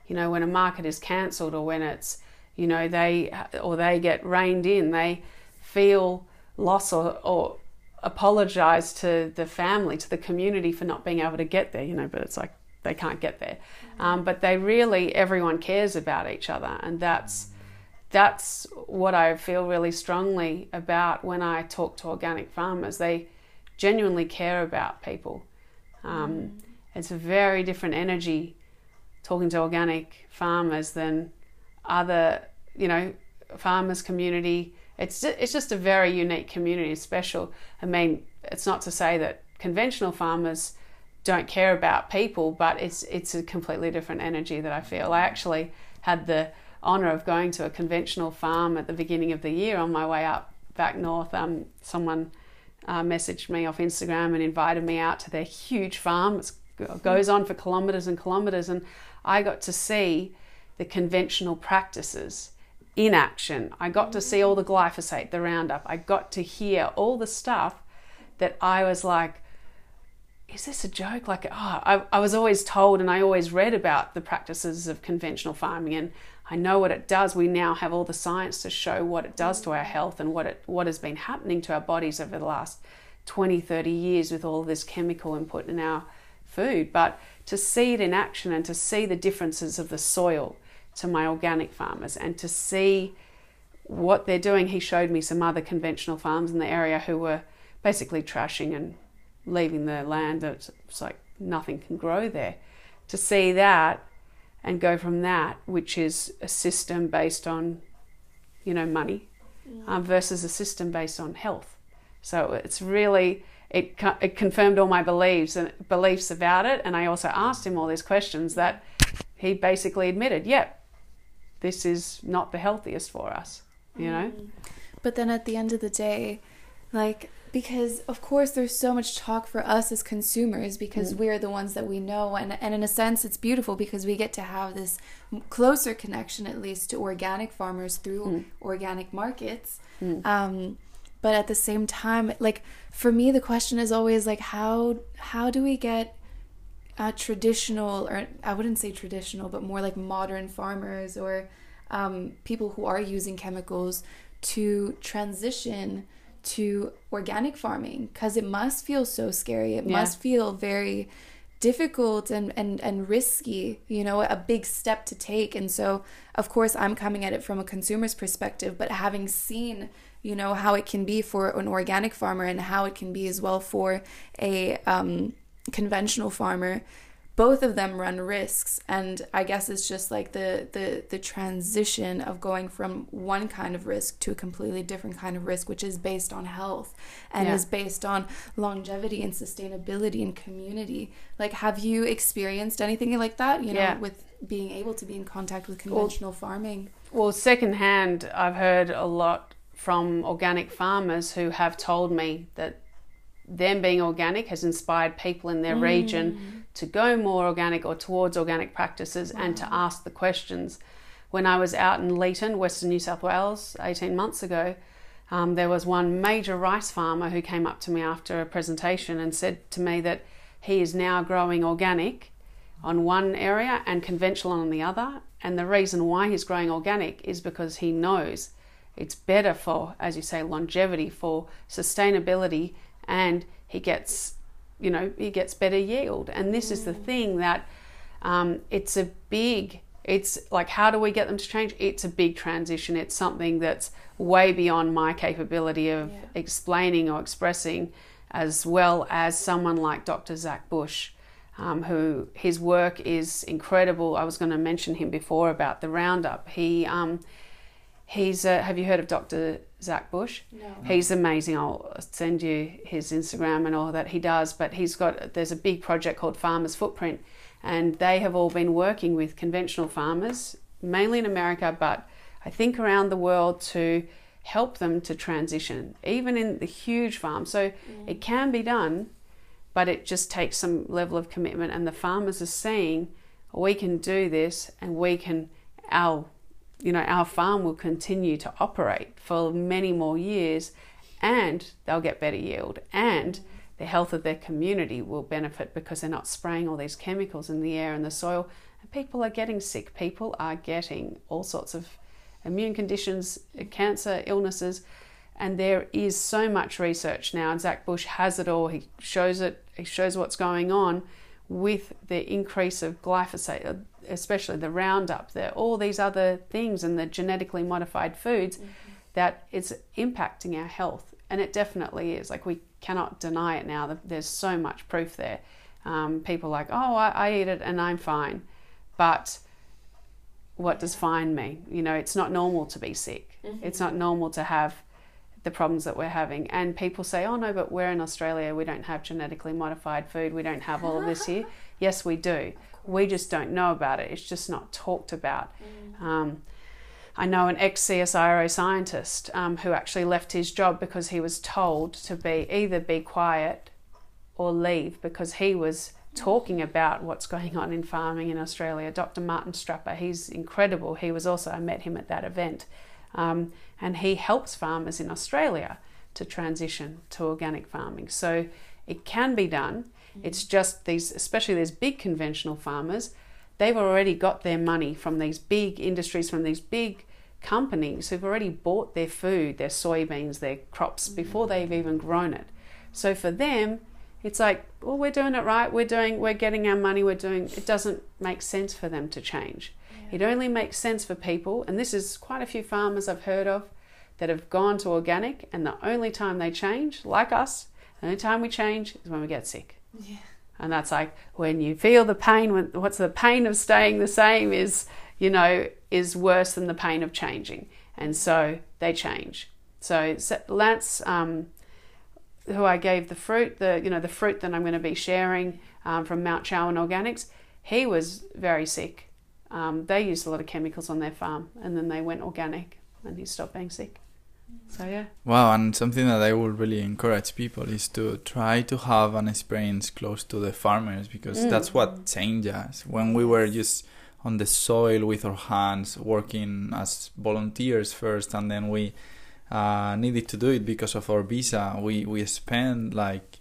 you know, when a market is cancelled or when it's, you know, they or they get reined in, they feel loss or, or apologize to the family, to the community for not being able to get there, you know, but it's like they can't get there. Um, but they really, everyone cares about each other, and that's that's what I feel really strongly about when I talk to organic farmers. They genuinely care about people. Um, It's a very different energy talking to organic farmers than other, you know, farmers community. It's ju- it's just a very unique community, special. I mean, it's not to say that conventional farmers don't care about people, but it's it's a completely different energy that I feel. I actually had the honor of going to a conventional farm at the beginning of the year on my way up back north. Um, someone uh, messaged me off Instagram and invited me out to their huge farm. It's, it goes on for kilometers and kilometers, and I got to see the conventional practices in action. I got to see all the glyphosate, the Roundup. I got to hear all the stuff that I was like, is this a joke? Like, oh, I, I was always told and I always read about the practices of conventional farming and I know what it does. We now have all the science to show what it does to our health and what it what has been happening to our bodies over the last 20, 30 years with all this chemical input in our food. But to see it in action and to see the differences of the soil to my organic farmers and to see what they're doing. He showed me some other conventional farms in the area who were basically trashing and leaving the land. It's, it's like nothing can grow there. To see that and go from that, which is a system based on, you know, money, um, versus a system based on health. So it's really it, it confirmed all my beliefs and beliefs about it, and I also asked him all these questions that he basically admitted, yep, this is not the healthiest for us, you know. Mm. But then at the end of the day, like, because of course there's so much talk for us as consumers because mm. we're the ones that we know. And, and in a sense, it's beautiful because we get to have this closer connection, at least, to organic farmers through mm. organic markets. Um, but at the same time, like, for me, the question is always like, how, how do we get uh, traditional, or I wouldn't say traditional, but more like modern farmers or um, people who are using chemicals to transition to organic farming because it must feel so scary. It Yeah. must feel very difficult and, and, and risky, you know, a big step to take. And so, of course, I'm coming at it from a consumer's perspective, but having seen, you know, how it can be for an organic farmer and how it can be as well for a um, conventional farmer, both of them run risks and i guess it's just like the the the transition of going from one kind of risk to a completely different kind of risk which is based on health and Yeah. is based on longevity and sustainability and community like have you experienced anything like that you know Yeah. with being able to be in contact with conventional farming Well, secondhand, I've heard a lot from organic farmers who have told me that them being organic has inspired people in their region to go more organic or towards organic practices and to ask the questions. When I was out in Leeton, Western New South Wales, 18 months ago, um, there was one major rice farmer who came up to me after a presentation and said to me that he is now growing organic on one area and conventional on the other. And the reason why he's growing organic is because he knows it's better for, as you say, longevity, for sustainability, and he gets, you know, he gets better yield. And this is the thing that um, it's a big, it's like, how do we get them to change? It's a big transition. It's something that's way beyond my capability of Yeah. explaining or expressing, as well as someone like Dr. Zach Bush um, who his work is incredible. I was going to mention him before about the Roundup. He um, he's uh, have you heard of Dr. Zach Bush? no He's amazing. I'll send you his Instagram and all that he does. But he's got there's a big project called Farmers Footprint, and they have all been working with conventional farmers, mainly in America, but I think around the world to help them to transition, even in the huge farms. So it can be done, but it just takes some level of commitment. And the farmers are seeing we can do this, and we can our you know our farm will continue to operate for many more years, and they'll get better yield, and the health of their community will benefit because they're not spraying all these chemicals in the air and the soil. And people are getting sick. People are getting all sorts of immune conditions, uh, cancer, illnesses, and there is so much research now. And Zach Bush has it all. He shows it. He shows what's going on with the increase of glyphosate, uh, especially the Roundup. There, all these other things, and the genetically modified foods, that it's impacting our health, and it definitely is. Like we cannot deny it now. There's so much proof there. Um, people are like, oh, I, I eat it and I'm fine, but what does fine mean? You know, it's not normal to be sick. It's not normal to have the problems that we're having. And people say, oh no, but we're in Australia, we don't have genetically modified food, we don't have all of this here. <laughs> yes, we do. We just don't know about it. It's just not talked about. Um, I know an ex CSIRO scientist um, who actually left his job because he was told to be either be quiet or leave because he was talking about what's going on in farming in Australia. Dr. Maarten Stapper, he's incredible. He was also, I met him at that event. Um, and he helps farmers in Australia to transition to organic farming. So it can be done. It's just these, especially these big conventional farmers, they've already got their money from these big industries, from these big companies who've already bought their food, their soybeans, their crops mm. before they've even grown it. So for them, it's like, well, we're doing it right. We're doing, we're getting our money. We're doing. It doesn't make sense for them to change. It only makes sense for people, and this is quite a few farmers I've heard of that have gone to organic, and the only time they change, like us, the only time we change is when we get sick. Yeah. And that's like when you feel the pain, what's the pain of staying the same is, you know, is worse than the pain of changing. And so they change. So Lance, um, who I gave the fruit, the, you know, the fruit that I'm going to be sharing um, from Mount Chowan Organics, he was very sick. Um, they used a lot of chemicals on their farm and then they went organic and he stopped being sick. So yeah. Wow, and something that I would really encourage people is to try to have an experience close to the farmers because Mm. that's what changed us. When we were just on the soil with our hands, working as volunteers first, and then we uh, needed to do it because of our visa. We we spent like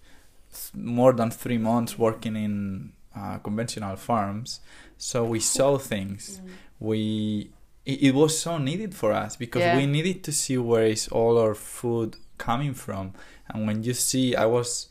more than three months working in uh, conventional farms, so we saw things. We it, it was so needed for us because Yeah. we needed to see where is all our food coming from and when you see i was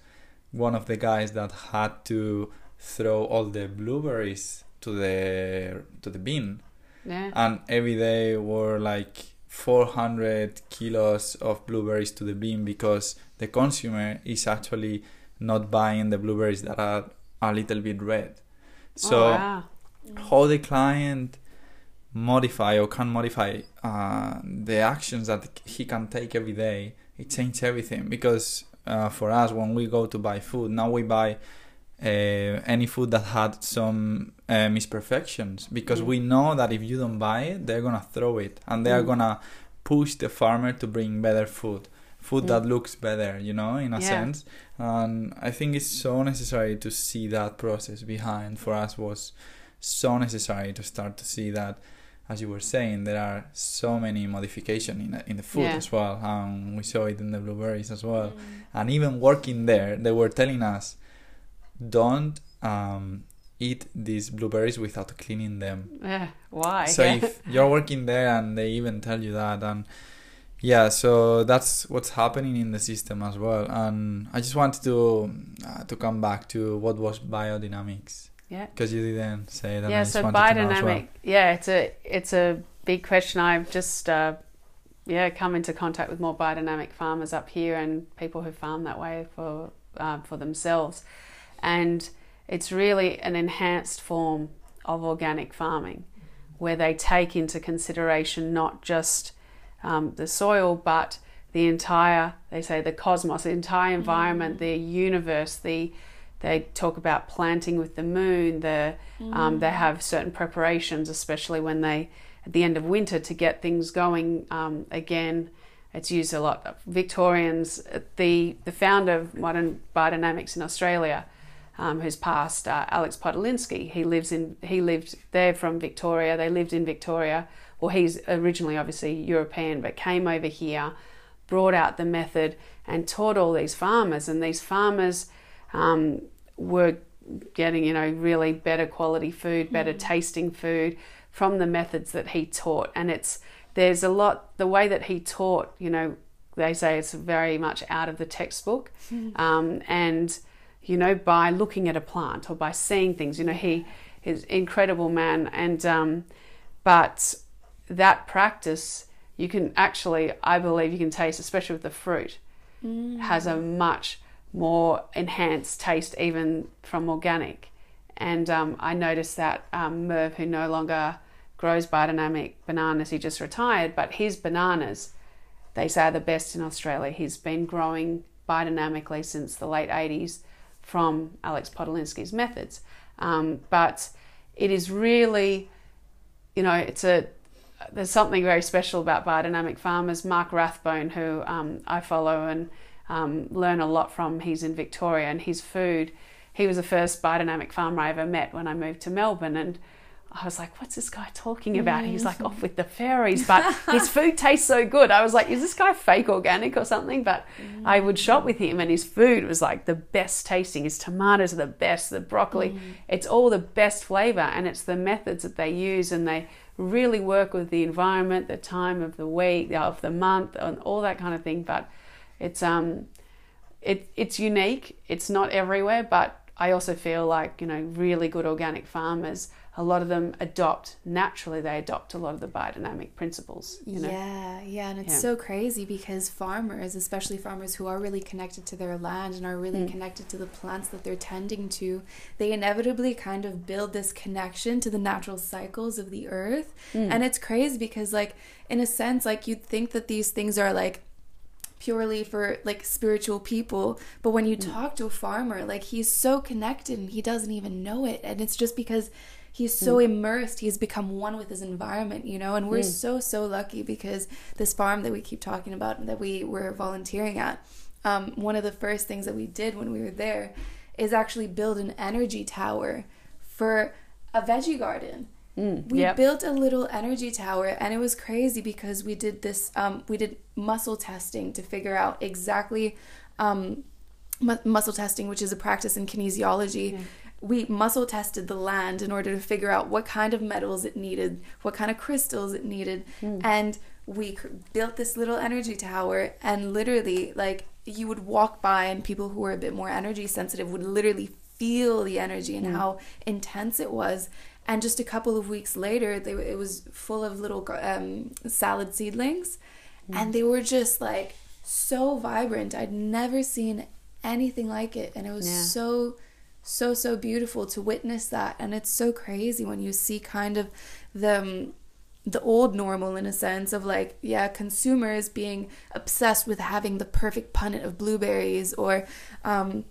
one of the guys that had to throw all the blueberries to the to the bin Yeah. and every day were like 400 kilos of blueberries to the bin because the consumer is actually not buying the blueberries that are a little bit red oh, So oh, wow. how the client modify or can modify uh, the actions that he can take every day, it changes everything. Because uh, for us, when we go to buy food, now we buy uh, any food that had some uh, misperfections because Mm. we know that if you don't buy it, they're gonna throw it and they are Mm. gonna push the farmer to bring better food, food Mm. that looks better, you know, in a Yeah. sense. And I think it's so necessary to see that process behind. For us, was so necessary to start to see that. As you were saying, there are so many modifications in in the food Yeah. as well. Um, we saw it in the blueberries as well Mm. and even working there they were telling us don't um, eat these blueberries without cleaning them Yeah. Why? so if <laughs> you're working there and they even tell you that and yeah so that's what's happening in the system as well and i just wanted to uh, to come back to what was biodynamics Yeah. because you didn't say that yeah so wanted to know as well. biodynamic yeah it's a it's a big question i've just uh, yeah come into contact with more biodynamic farmers up here and people who farm that way for uh, for themselves and it's really an enhanced form of organic farming where they take into consideration not just um, the soil but the entire they say the cosmos the entire environment the universe the they talk about planting with the moon the um, they have certain preparations especially when they at the end of winter to get things going um, again. It's used a lot. Victorians the the founder of modern biodynamics in australia um, who's passed uh, alex podolinsky he lives in he lived there from victoria. They lived in victoria. Well he's originally obviously european but came over here brought out the method and taught all these farmers. And these farmers um, were getting you know really better quality food better tasting food from the methods that he taught. And it's there's a lot the way that he taught you know they say it's very much out of the textbook. Um, and you know by looking at a plant or by seeing things you know he is incredible man. And um, but that practice you can actually i believe you can taste especially with the fruit has a much more enhanced taste even from organic. And um, i noticed that um, merv who no longer grows biodynamic bananas he just retired but his bananas they say are the best in australia. He's been growing biodynamically since the late 80s from alex podolinsky's methods. Um, but it is really you know it's a there's something very special about biodynamic farmers. Mark Rathbone, who um, I follow and um, learn a lot from, he's in Victoria, and his food, he was the first biodynamic farmer I ever met when I moved to Melbourne, and I was like, "What's this guy talking about?" He's like off with the fairies, but his <laughs> food tastes so good. I was like, "Is this guy fake organic or something?" But I would shop with him, and his food was like the best tasting. His tomatoes are the best, the broccoli, it's all the best flavor, and it's the methods that they use, and they really work with the environment, the time of the week, of the month, and all that kind of thing. But it's um, it it's unique. It's not everywhere, but I also feel like you know really good organic farmers. A lot of them adopt naturally. They adopt a lot of the biodynamic principles. You know, Yeah, yeah, and it's Yeah. so crazy because farmers, especially farmers who are really connected to their land and are really Mm. connected to the plants that they're tending to, they inevitably kind of build this connection to the natural cycles of the earth. Mm. And it's crazy because like in a sense like you'd think that these things are like purely for like spiritual people but when you hmm. talk to a farmer like he's so connected and he doesn't even know it and it's just because he's so hmm. immersed he's become one with his environment you know and we're hmm. so so lucky because this farm that we keep talking about that we were volunteering at um, one of the first things that we did when we were there is actually build an energy tower for a veggie garden Mm, we yep. built a little energy tower and it was crazy because we did this um, we did muscle testing to figure out exactly um, mu- muscle testing which is a practice in kinesiology. We muscle tested the land in order to figure out what kind of metals it needed what kind of crystals it needed. And we cr- built this little energy tower and literally like you would walk by and people who were a bit more energy sensitive would literally feel the energy and how intense it was and just a couple of weeks later they, it was full of little um, salad seedlings. And they were just like so vibrant. I'd never seen anything like it. And it was Yeah. so so so beautiful to witness that. And it's so crazy when you see kind of the um, the old normal in a sense of like yeah consumers being obsessed with having the perfect punnet of blueberries or um,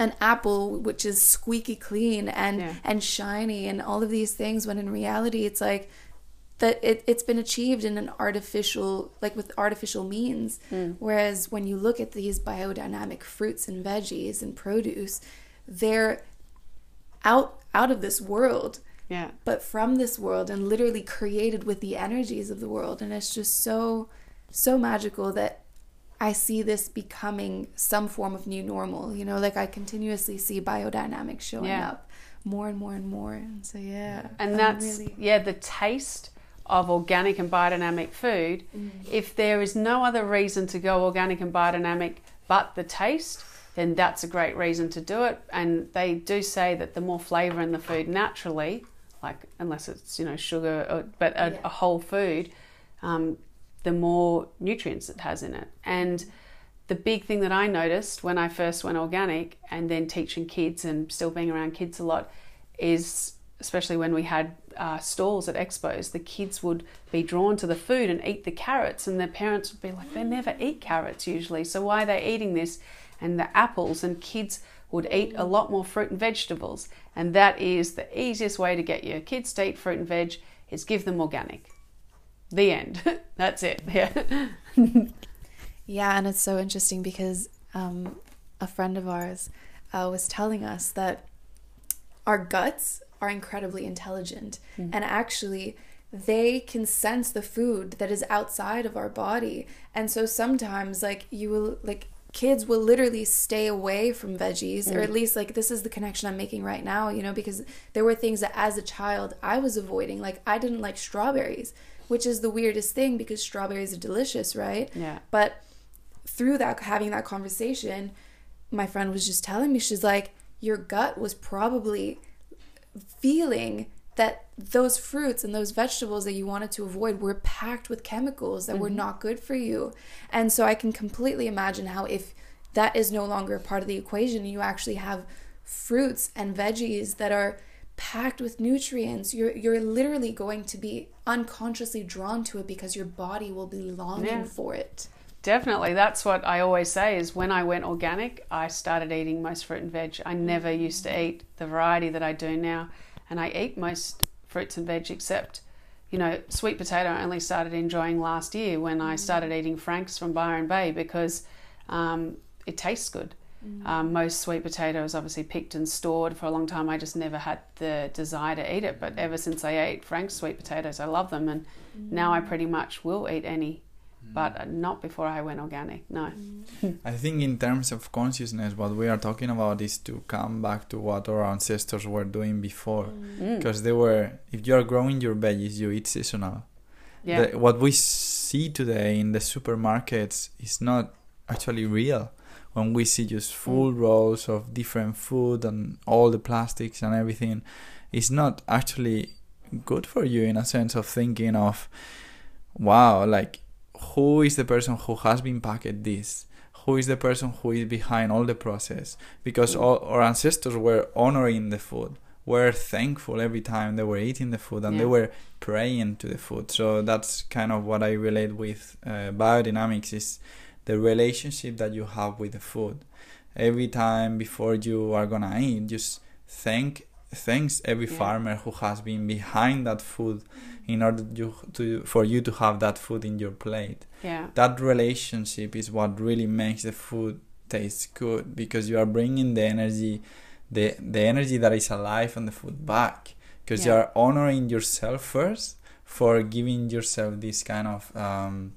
an apple which is squeaky clean and Yeah. and shiny and all of these things when in reality it's like that it, it's been achieved in an artificial like with artificial means hmm. whereas when you look at these biodynamic fruits and veggies and produce they're out out of this world Yeah. but from this world and literally created with the energies of the world and it's just so so magical that I see this becoming some form of new normal you know like I continuously see biodynamics showing Yeah. up more and more and more and so yeah And that's really yeah, the taste of organic and biodynamic food. If there is no other reason to go organic and biodynamic but the taste, then that's a great reason to do it. And they do say that the more flavor in the food naturally, like unless it's you know sugar, or, but a, Yeah. a whole food, um, the more nutrients it has in it. And the big thing that I noticed when I first went organic and then teaching kids and still being around kids a lot is especially when we had uh, stalls at expos, the kids would be drawn to the food and eat the carrots, and their parents would be like, they never eat carrots usually, so why are they eating this? And the apples, and kids would eat a lot more fruit and vegetables, and that is the easiest way to get your kids to eat fruit and veg is give them organic. The end. <laughs> That's it. <laughs> Yeah. Yeah, and it's so interesting because um, a friend of ours uh, was telling us that our guts are incredibly intelligent, and actually, they can sense the food that is outside of our body. And so sometimes, like, you will, like, kids will literally stay away from veggies, or at least, like, this is the connection I'm making right now, you know, because there were things that as a child I was avoiding. Like, I didn't like strawberries, which is the weirdest thing because strawberries are delicious, right? Yeah. But through that having that conversation, my friend was just telling me she's like, your gut was probably feeling that those fruits and those vegetables that you wanted to avoid were packed with chemicals that were mm-hmm. not good for you. And so I can completely imagine how if that is no longer a part of the equation, you actually have fruits and veggies that are packed with nutrients you're you're literally going to be unconsciously drawn to it because your body will be longing Yeah. for it Definitely. That's what I always say is when I went organic, I started eating most fruit and veg. I never used to eat the variety that I do now. And I eat most fruits and veg except, you know, sweet potato I only started enjoying last year when I started eating Frank's from Byron Bay because um, it tastes good. Mm. Um, most sweet potatoes, obviously picked and stored for a long time. I just never had the desire to eat it. But ever since I ate Frank's sweet potatoes, I love them. And now I mm. pretty much will eat any mm. but not before I went organic. No. <laughs> I think in terms of consciousness, what we are talking about is to come back to what our ancestors were doing before, Mm. because they were. If you are growing your veggies, you eat seasonal. Yeah. The, what we see today in the supermarkets is not actually real. When we see just full rows of different food and all the plastics and everything, it's not actually good for you in a sense of thinking of, wow, like who is the person who has been packed this? Who is the person who is behind all the process? Because all, our ancestors were honoring the food, were thankful every time they were eating the food, and they were praying to the food. So that's kind of what I relate with uh, biodynamics is the relationship that you have with the food. Every time before you are gonna eat, just thank thanks every Yeah. farmer who has been behind that food in order you, to for you to have that food in your plate. Yeah. That relationship is what really makes the food taste good because you are bringing the energy the the energy that is alive on the food back because you are honoring yourself first for giving yourself this kind of um,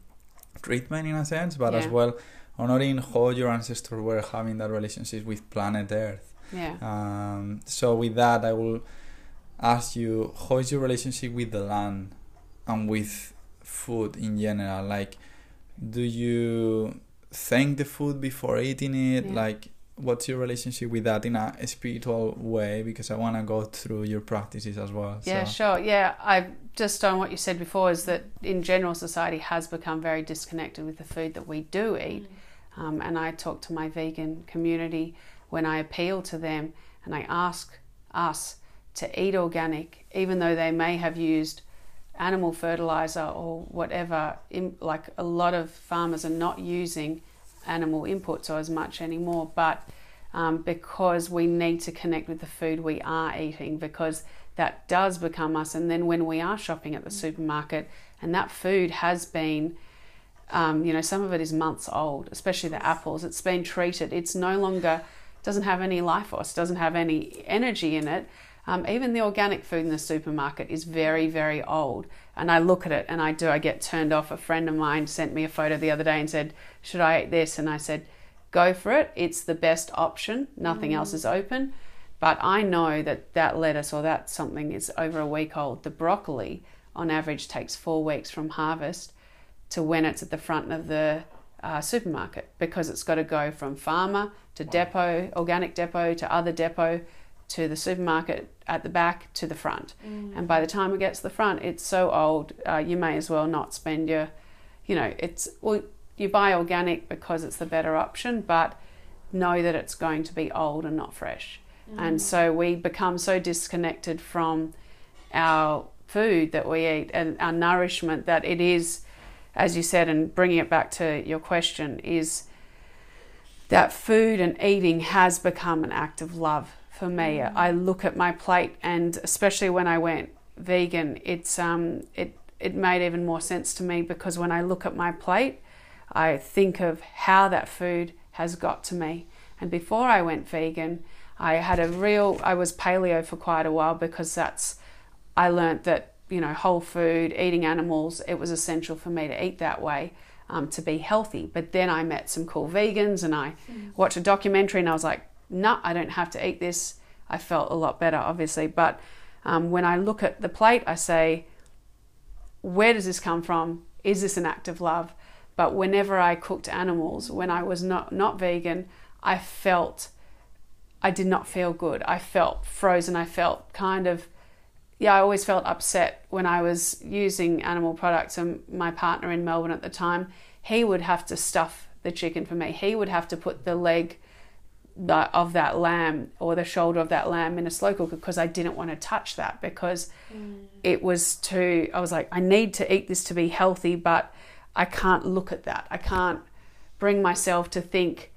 treatment in a sense but as Yeah. well honoring how your ancestors were having that relationship with planet earth Yeah. um, so with that, I will ask you, how is your relationship with the land and with food in general? Like, do you thank the food before eating it? Yeah. Like, what's your relationship with that in a spiritual way? Because I want to go through your practices as well. Yeah, so. sure. Yeah, I just on what you said before is that in general society has become very disconnected with the food that we do eat. Um, and I talk to my vegan community when I appeal to them, and I ask us to eat organic, even though they may have used animal fertilizer or whatever. Like a lot of farmers are not using animal inputs or as much anymore, but um, because we need to connect with the food we are eating, because that does become us. And then when we are shopping at the supermarket and that food has been, um, you know, some of it is months old, especially the apples, it's been treated, it's no longer, doesn't have any life force, doesn't have any energy in it. Um, even the organic food in the supermarket is very, very old. And I look at it and I do, I get turned off. A friend of mine sent me a photo the other day and said, Should I eat this? And I said, Go for it. It's the best option. Nothing mm. else is open. But I know that that lettuce or that something is over a week old. The broccoli, on average, takes four weeks from harvest to when it's at the front of the uh, supermarket because it's got to go from farmer to depot, organic depot to other depot to the supermarket at the back to the front. Mm. And by the time it gets to the front, it's so old, uh, you may as well not spend your, you know, it's, well, you buy organic because it's the better option, but know that it's going to be old and not fresh. Mm. And so we become so disconnected from our food that we eat and our nourishment that it is, as you said, and bringing it back to your question, is that food and eating has become an act of love for me. Mm. I look at my plate, and especially when I went vegan, it's um, it it made even more sense to me because when I look at my plate, I think of how that food has got to me. And before I went vegan, I had a real I was paleo for quite a while because that's I learnt that you know whole food, eating animals, it was essential for me to eat that way. Um, to be healthy. But then I met some cool vegans and I mm. watched a documentary and I was like, no, I don't have to eat this. I felt a lot better, obviously. But um, when I look at the plate, I say, where does this come from? Is this an act of love? But whenever I cooked animals, when I was not, not vegan, I felt, I did not feel good. I felt frozen. I felt kind of, yeah, I always felt upset when I was using animal products. And my partner in Melbourne at the time, he would have to stuff the chicken for me. He would have to put the leg of that lamb or the shoulder of that lamb in a slow cooker because I didn't want to touch that because mm. it was too I was like I need to eat this to be healthy but I can't look at that I can't bring myself to think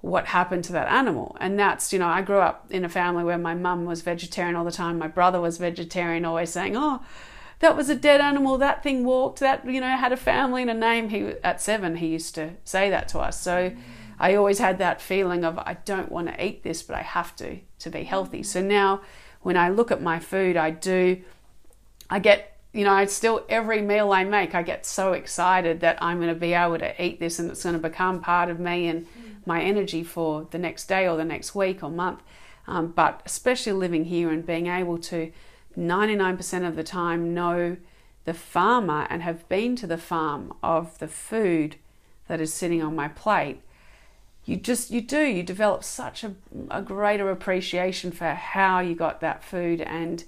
what happened to that animal. And that's you know I grew up in a family where my mum was vegetarian all the time. My brother was vegetarian always saying oh that was a dead animal. That thing walked. That you know had a family and a name. He at 7 he used to say that to us. So mm I always had that feeling of I don't want to eat this, but I have to to be healthy. So now when I look at my food, I do, I get, you know, I still, every meal I make, I get so excited that I'm going to be able to eat this and it's going to become part of me. And my energy for the next day or the next week or month. Um, but especially living here and being able to 99% of the time know the farmer and have been to the farm of the food that is sitting on my plate you just you do you develop such a, a greater appreciation for how you got that food and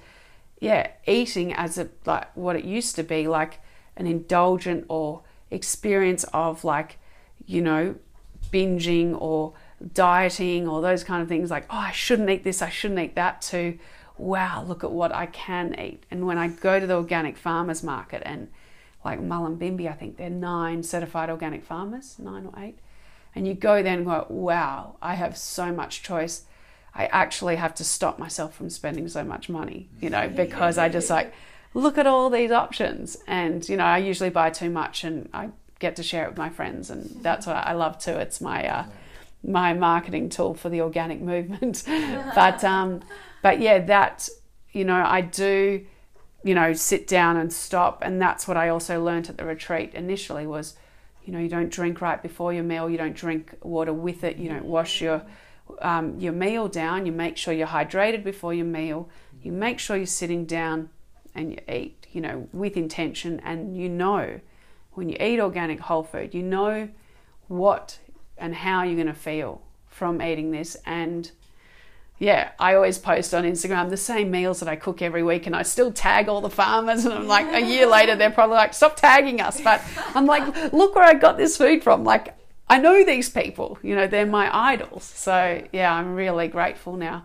yeah eating as a like what it used to be like an indulgent or experience of like you know binging or dieting or those kind of things like oh I shouldn't eat this I shouldn't eat that to wow look at what I can eat and when I go to the organic farmers market and like Mullumbimby I think they're nine certified organic farmers nine or eight and you go there and go, wow, I have so much choice. I actually have to stop myself from spending so much money, you know, <laughs> because I just like look at all these options. And, you know, I usually buy too much and I get to share it with my friends. And that's what I love too. It's my, uh, my marketing tool for the organic <laughs> movement. but, um, but yeah, that, you know, I do, you know, sit down and stop. And that's what I also learned at the retreat initially was you know, you don't drink right before your meal, you don't drink water with it, you don't wash your um, your meal down, you make sure you're hydrated before your meal, you make sure you're sitting down and you eat, you know, with intention, and you know when you eat organic whole food, you know what and how you're going to feel from eating this, and yeah, I always post on Instagram the same meals that I cook every week, and I still tag all the farmers. And I'm like, a year later, they're probably like, stop tagging us. But I'm like, look where I got this food from. Like, I know these people, you know, they're my idols. So, yeah, I'm really grateful now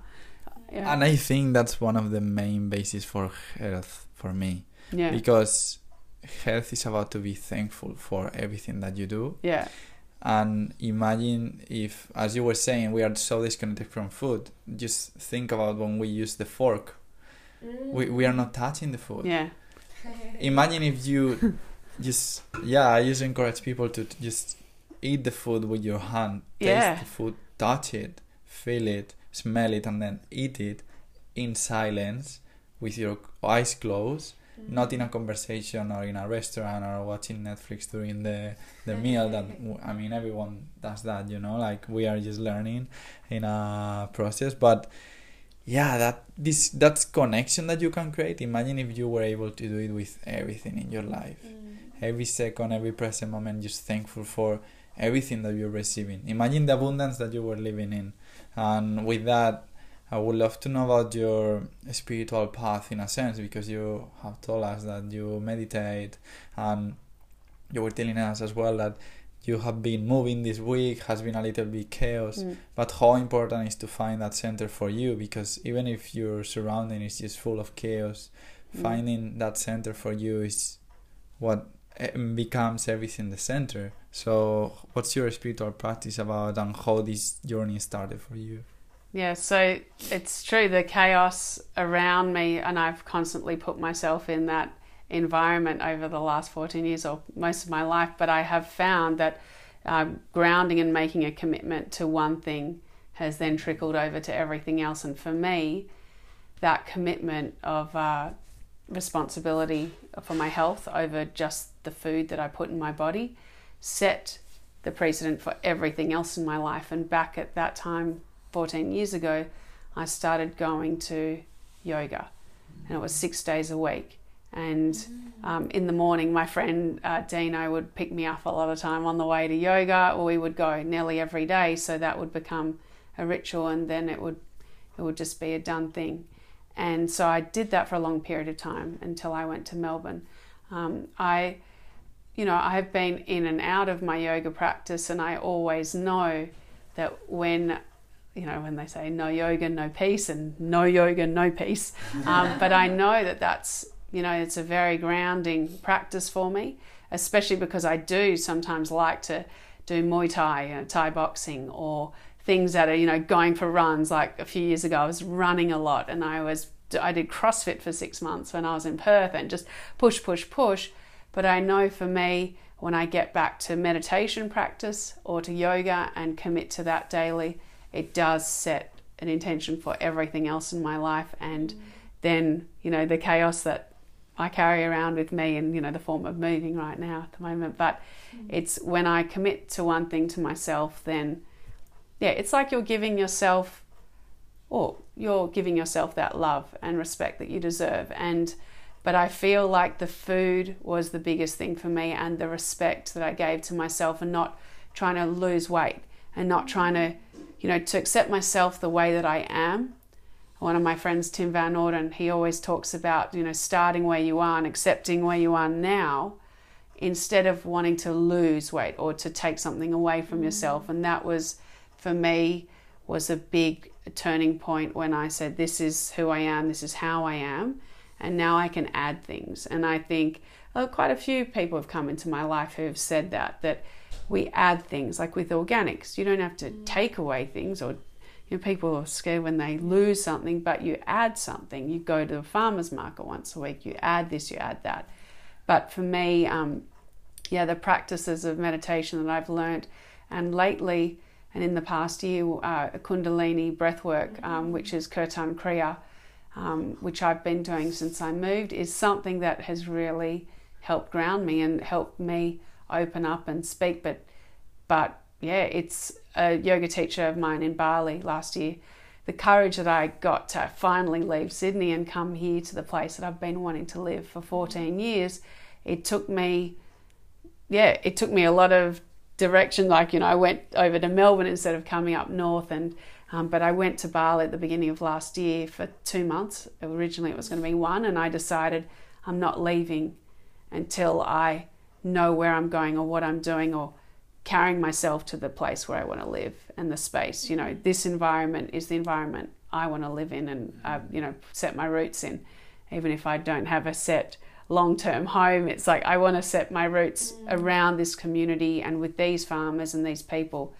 Yeah. And I think that's one of the main bases for health for me. yeah. Because health is about to be thankful for everything that you do. yeah. And imagine if, as you were saying, we are so disconnected from food. Just think about when we use the fork. We, we are not touching the food. Yeah. <laughs> Imagine if you just, yeah, I just encourage people to t- just eat the food with your hand, taste Yeah. the food, touch it, feel it, smell it, and then eat it in silence with your eyes closed not in a conversation or in a restaurant or watching Netflix during the the <laughs> meal that I mean everyone does that you know like we are just learning in a process. But yeah that this that's connection that you can create. Imagine if you were able to do it with everything in your life. Mm. Every second every present moment just thankful for everything that you're receiving. Imagine the abundance that you were living in. And with that I would love to know about your spiritual path in a sense because you have told us that you meditate and you were telling us as well that you have been moving this week has been a little bit chaos Mm. but how important is to find that center for you because even if your surrounding is just full of chaos Mm. finding that center for you is what eh, becomes everything the center so what's your spiritual practice about and how this journey started for you Yeah, so it's true the chaos around me, and I've constantly put myself in that environment over the last 14 years or most of my life. But I have found that um, grounding and making a commitment to one thing has then trickled over to everything else. And for me, that commitment of uh, responsibility for my health over just the food that I put in my body set the precedent for everything else in my life. And back at that time, 14 years ago, I started going to yoga, and it was six days a week. And um, in the morning, my friend uh, Dino would pick me up a lot of time on the way to yoga, or we would go nearly every day. So that would become a ritual, and then it would it would just be a done thing. And so I did that for a long period of time until I went to Melbourne. Um, I, you know, I've been in and out of my yoga practice, and I always know that when you know, when they say no yoga, no peace, and no yoga, no peace. Um, but I know that that's, you know, it's a very grounding practice for me, especially because I do sometimes like to do Muay Thai, you know, Thai boxing, or things that are, you know, going for runs. Like a few years ago, I was running a lot and I was, I did CrossFit for six months when I was in Perth and just push, push, push. But I know for me, when I get back to meditation practice or to yoga and commit to that daily, it does set an intention for everything else in my life. And then you know the chaos that I carry around with me in you know the form of moving right now at the moment. But it's when I commit to one thing to myself then yeah it's like you're giving yourself or you're giving yourself that love and respect that you deserve. And but I feel like the food was the biggest thing for me and the respect that I gave to myself and not trying to lose weight and not trying to you know, to accept myself the way that I am. One of my friends, Tim Van Orden, he always talks about, you know, starting where you are and accepting where you are now instead of wanting to lose weight or to take something away from mm. yourself. And that was, for me, was a big turning point when I said, this is who I am, this is how I am. And now I can add things. And I think quite a few people have come into my life who have said that, that we add things like with organics. You don't have to take away things or you know people are scared when they lose something but you add something. You go to the farmers market once a week you add this you add that. But for me um, yeah the practices of meditation that i've learned and lately and in the past year uh, kundalini breathwork um, which is kirtan kriya um, which i've been doing since i moved is something that has really helped ground me and helped me open up and speak but but yeah it's a yoga teacher of mine in Bali last year. The courage that I got to finally leave Sydney and come here to the place that I've been wanting to live for 14 years it took me yeah it took me a lot of direction. Like you know I went over to Melbourne instead of coming up north and um, but I went to Bali at the beginning of last year for two months. Originally it was going to be one and I decided I'm not leaving until I know where I'm going or what I'm doing or carrying myself to the place where I want to live and the space. You know, this environment is the environment I want to live in and uh, you know set my roots in, even if I don't have a set long-term home. It's like I want to set my roots mm. around this community and with these farmers and these people,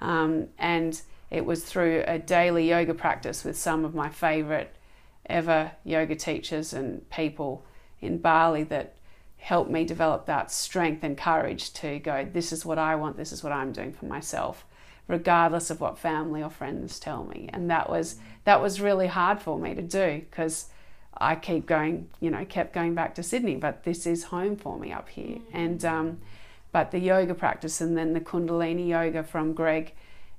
um, and it was through a daily yoga practice with some of my favorite ever yoga teachers and people in Bali that helped me develop that strength and courage to go, this is what I want, this is what I'm doing for myself, regardless of what family or friends tell me. And that was that was really hard for me to do because I keep going, you know, kept going back to Sydney, but this is home for me up here. And um, but the yoga practice and then the Kundalini yoga from Greg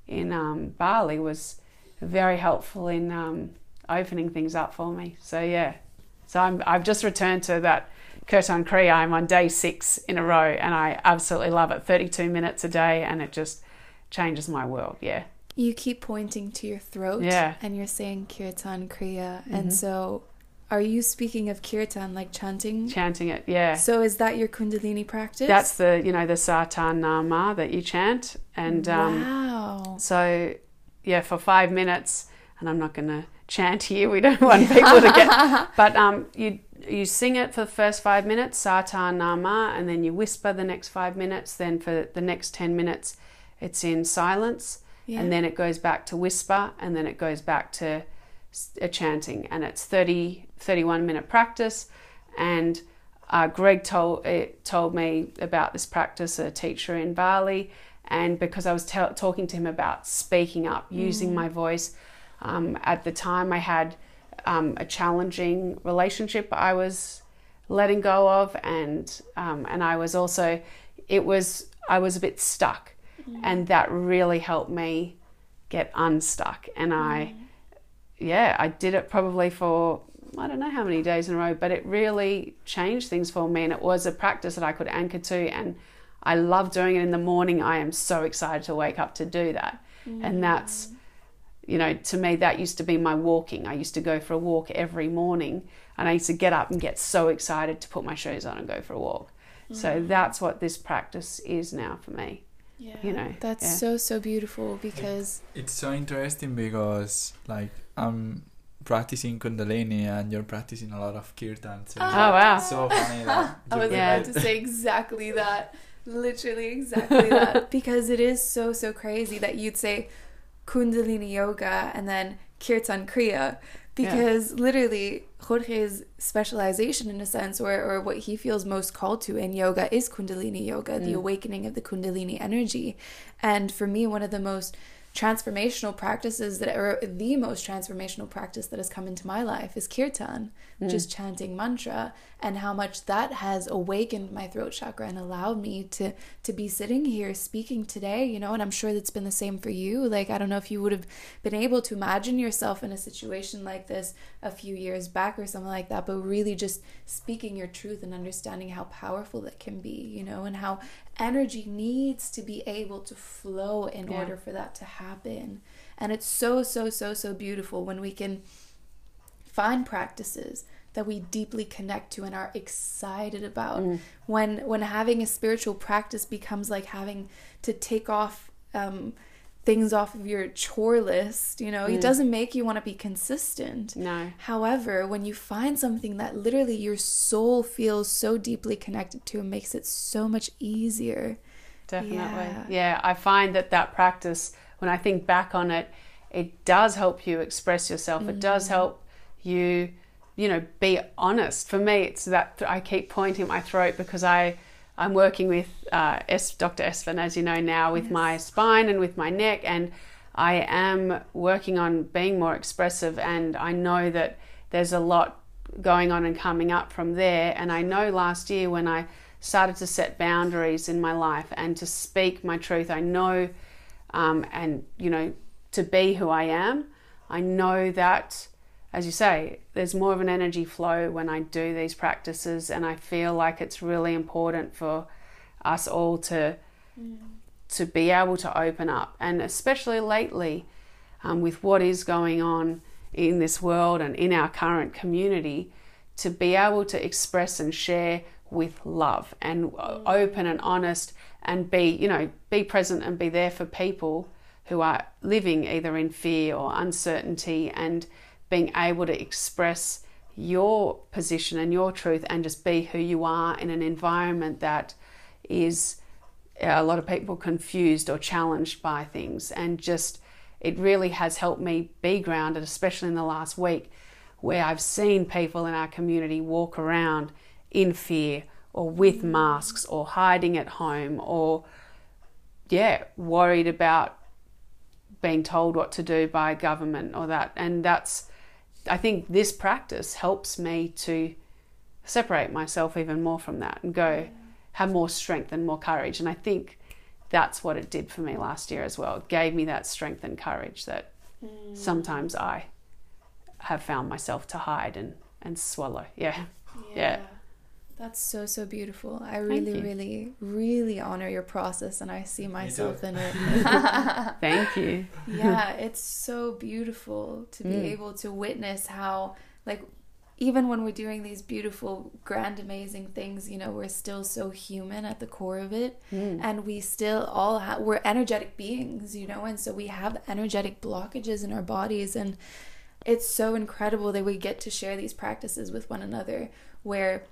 in um, Bali was very helpful in um, opening things up for me. So yeah, so I'm, I've just returned to that Kirtan Kriya. I'm on day six in a row, and I absolutely love it. 32 minutes a day, and it just changes my world. Yeah. You keep pointing to your throat, yeah, and you're saying Kirtan Kriya, mm-hmm. and so. Are you speaking of kirtan, like chanting? Chanting it, yeah. So is that your Kundalini practice? That's the you know the Sa Ta Na Ma that you chant, and um, wow. So yeah, for five minutes, and I'm not going to chant here. We don't <laughs> want people to get. <laughs> But um, you you sing it for the first five minutes, Sa Ta Na Ma, and then you whisper the next five minutes. Then for the next ten minutes, it's in silence, yeah. and then it goes back to whisper, and then it goes back to a chanting, and it's 30, 31 minute practice. And uh, Greg told uh, told me about this practice, a teacher in Bali, and because I was t- talking to him about speaking up, using mm. my voice um, at the time, I had um, a challenging relationship I was letting go of, and um, and I was also, it was I was a bit stuck, mm. and that really helped me get unstuck. And I, mm. yeah, I did it probably for I don't know how many days in a row, but it really changed things for me, and it was a practice that I could anchor to, and I love doing it in the morning. I am so excited to wake up to do that, mm. and that's you know, to me, that used to be my walking. I used to go for a walk every morning, and I used to get up and get so excited to put my shoes on and go for a walk. Mm. So that's what this practice is now for me. Yeah, you know, that's yeah. so so beautiful because it's so interesting because like I'm practicing Kundalini and you're practicing a lot of kirtan. So oh wow, so funny. That <laughs> I was about to say exactly that, literally exactly that, <laughs> because it is so so crazy that you'd say Kundalini yoga and then Kirtan Kriya because yeah. literally Jorge's specialization in a sense or, or what he feels most called to in yoga is Kundalini yoga, mm. the awakening of the Kundalini energy. And for me, one of the most transformational practices that or the most transformational practice that has come into my life is kirtan mm. just chanting mantra and how much that has awakened my throat chakra and allowed me to to be sitting here speaking today you know and i'm sure that's been the same for you like i don't know if you would have been able to imagine yourself in a situation like this a few years back or something like that but really just speaking your truth and understanding how powerful that can be you know and how energy needs to be able to flow in yeah. order for that to happen and it's so so so so beautiful when we can find practices that we deeply connect to and are excited about. Mm. When when having a spiritual practice becomes like having to take off um, things off of your chore list, you know, mm. it doesn't make you want to be consistent. No. However, when you find something that literally your soul feels so deeply connected to, it makes it so much easier. Definitely. Yeah, yeah I find that that practice, when I think back on it, it does help you express yourself. It does mm. help you you know, be honest. For me, it's that I keep pointing my throat because I, I'm working with uh, S, Dr. Espen, as you know now, with yes. my spine and with my neck, and I am working on being more expressive. And I know that there's a lot going on and coming up from there. And I know last year when I started to set boundaries in my life and to speak my truth, I know, um, and you know, to be who I am, I know that as you say, there's more of an energy flow when I do these practices, and I feel like it's really important for us all to mm. to be able to open up, and especially lately, um, with what is going on in this world and in our current community, to be able to express and share with love and mm. open and honest, and be you know be present and be there for people who are living either in fear or uncertainty and being able to express your position and your truth and just be who you are in an environment that is uh, a lot of people confused or challenged by things. And just it really has helped me be grounded especially in the last week where I've seen people in our community walk around in fear or with masks or hiding at home or yeah worried about being told what to do by government or that. And that's I think this practice helps me to separate myself even more from that and go have more strength and more courage. And I think that's what it did for me last year as well. It gave me that strength and courage that mm. sometimes I have found myself to hide and and swallow. Yeah. Yeah, yeah. That's so so beautiful. I really really really honor your process and I see myself in it. <laughs> <laughs> Thank you. Yeah, it's so beautiful to be mm. able to witness how like even when we're doing these beautiful grand amazing things, you know, we're still so human at the core of it mm. and we still all have we're energetic beings, you know, and so we have energetic blockages in our bodies and it's so incredible that we get to share these practices with one another where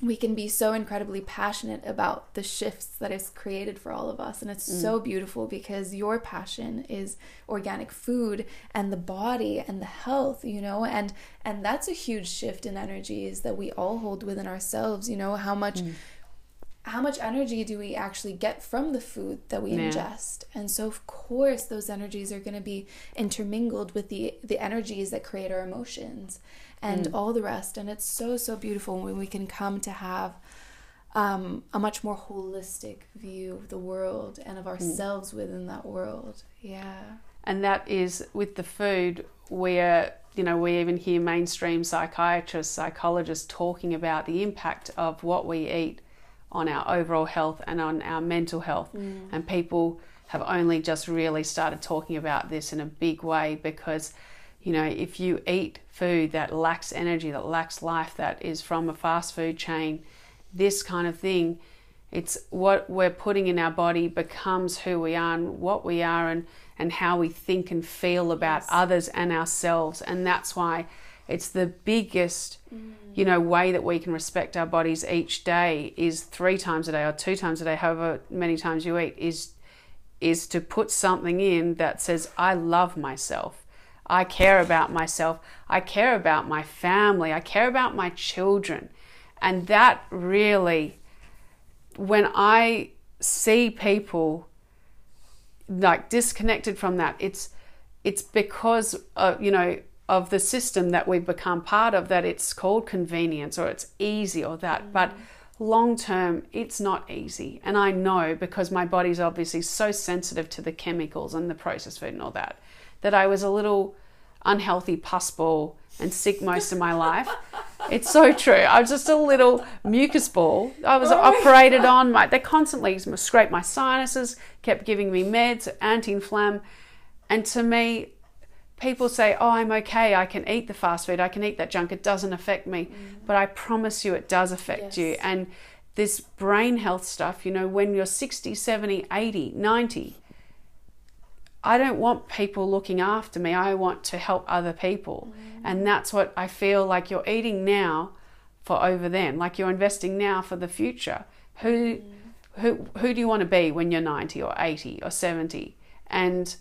we can be so incredibly passionate about the shifts that it's created for all of us and it's mm. so beautiful because your passion is organic food and the body and the health you know and and that's a huge shift in energies that we all hold within ourselves you know how much mm. how much energy do we actually get from the food that we yeah. ingest and so of course those energies are going to be intermingled with the the energies that create our emotions and mm. all the rest. And it's so, so beautiful when we can come to have um, a much more holistic view of the world and of mm. ourselves mm. within that world. Yeah. And that is with the food, where, you know, we even hear mainstream psychiatrists, psychologists talking about the impact of what we eat on our overall health and on our mental health. Mm. And people have only just really started talking about this in a big way because you know, if you eat food that lacks energy, that lacks life, that is from a fast food chain, this kind of thing, it's what we're putting in our body becomes who we are and what we are and, and how we think and feel about yes. others and ourselves. And that's why it's the biggest, mm. you know, way that we can respect our bodies each day is three times a day or two times a day, however many times you eat, is is to put something in that says, I love myself. I care about myself. I care about my family. I care about my children. And that really, when I see people like disconnected from that, it's it's because of, you know of the system that we've become part of that it's called convenience or it's easy or that. Mm-hmm. But long term, it's not easy. And I know because my body's obviously so sensitive to the chemicals and the processed food and all that that I was a little unhealthy pus ball and sick most of my life. It's so true. I was just a little mucus ball. I was oh operated on. My, they constantly scraped my sinuses, kept giving me meds, anti-inflam. And to me, people say, "Oh, I'm okay. I can eat the fast food. I can eat that junk. It doesn't affect me." Mm. But I promise you, it does affect yes. you. And this brain health stuff, you know, when you're 60, 70, 80, 90, I don't want people looking after me. I want to help other people. Mm. And that's what I feel like you're eating now for over then, like you're investing now for the future. Who mm. who who do you want to be when you're 90 or 80 or 70? And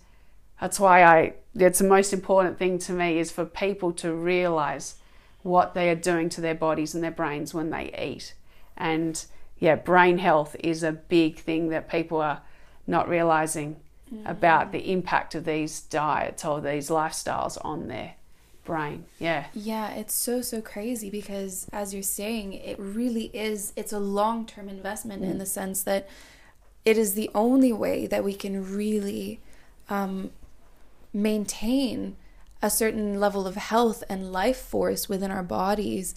that's why I it's the most important thing to me is for people to realize what they are doing to their bodies and their brains when they eat. And yeah, brain health is a big thing that people are not realizing mm. about the impact of these diets or these lifestyles on their brain. Yeah. Yeah, it's so so crazy because as you're saying, it really is it's a long-term investment mm. in the sense that it is the only way that we can really um, maintain a certain level of health and life force within our bodies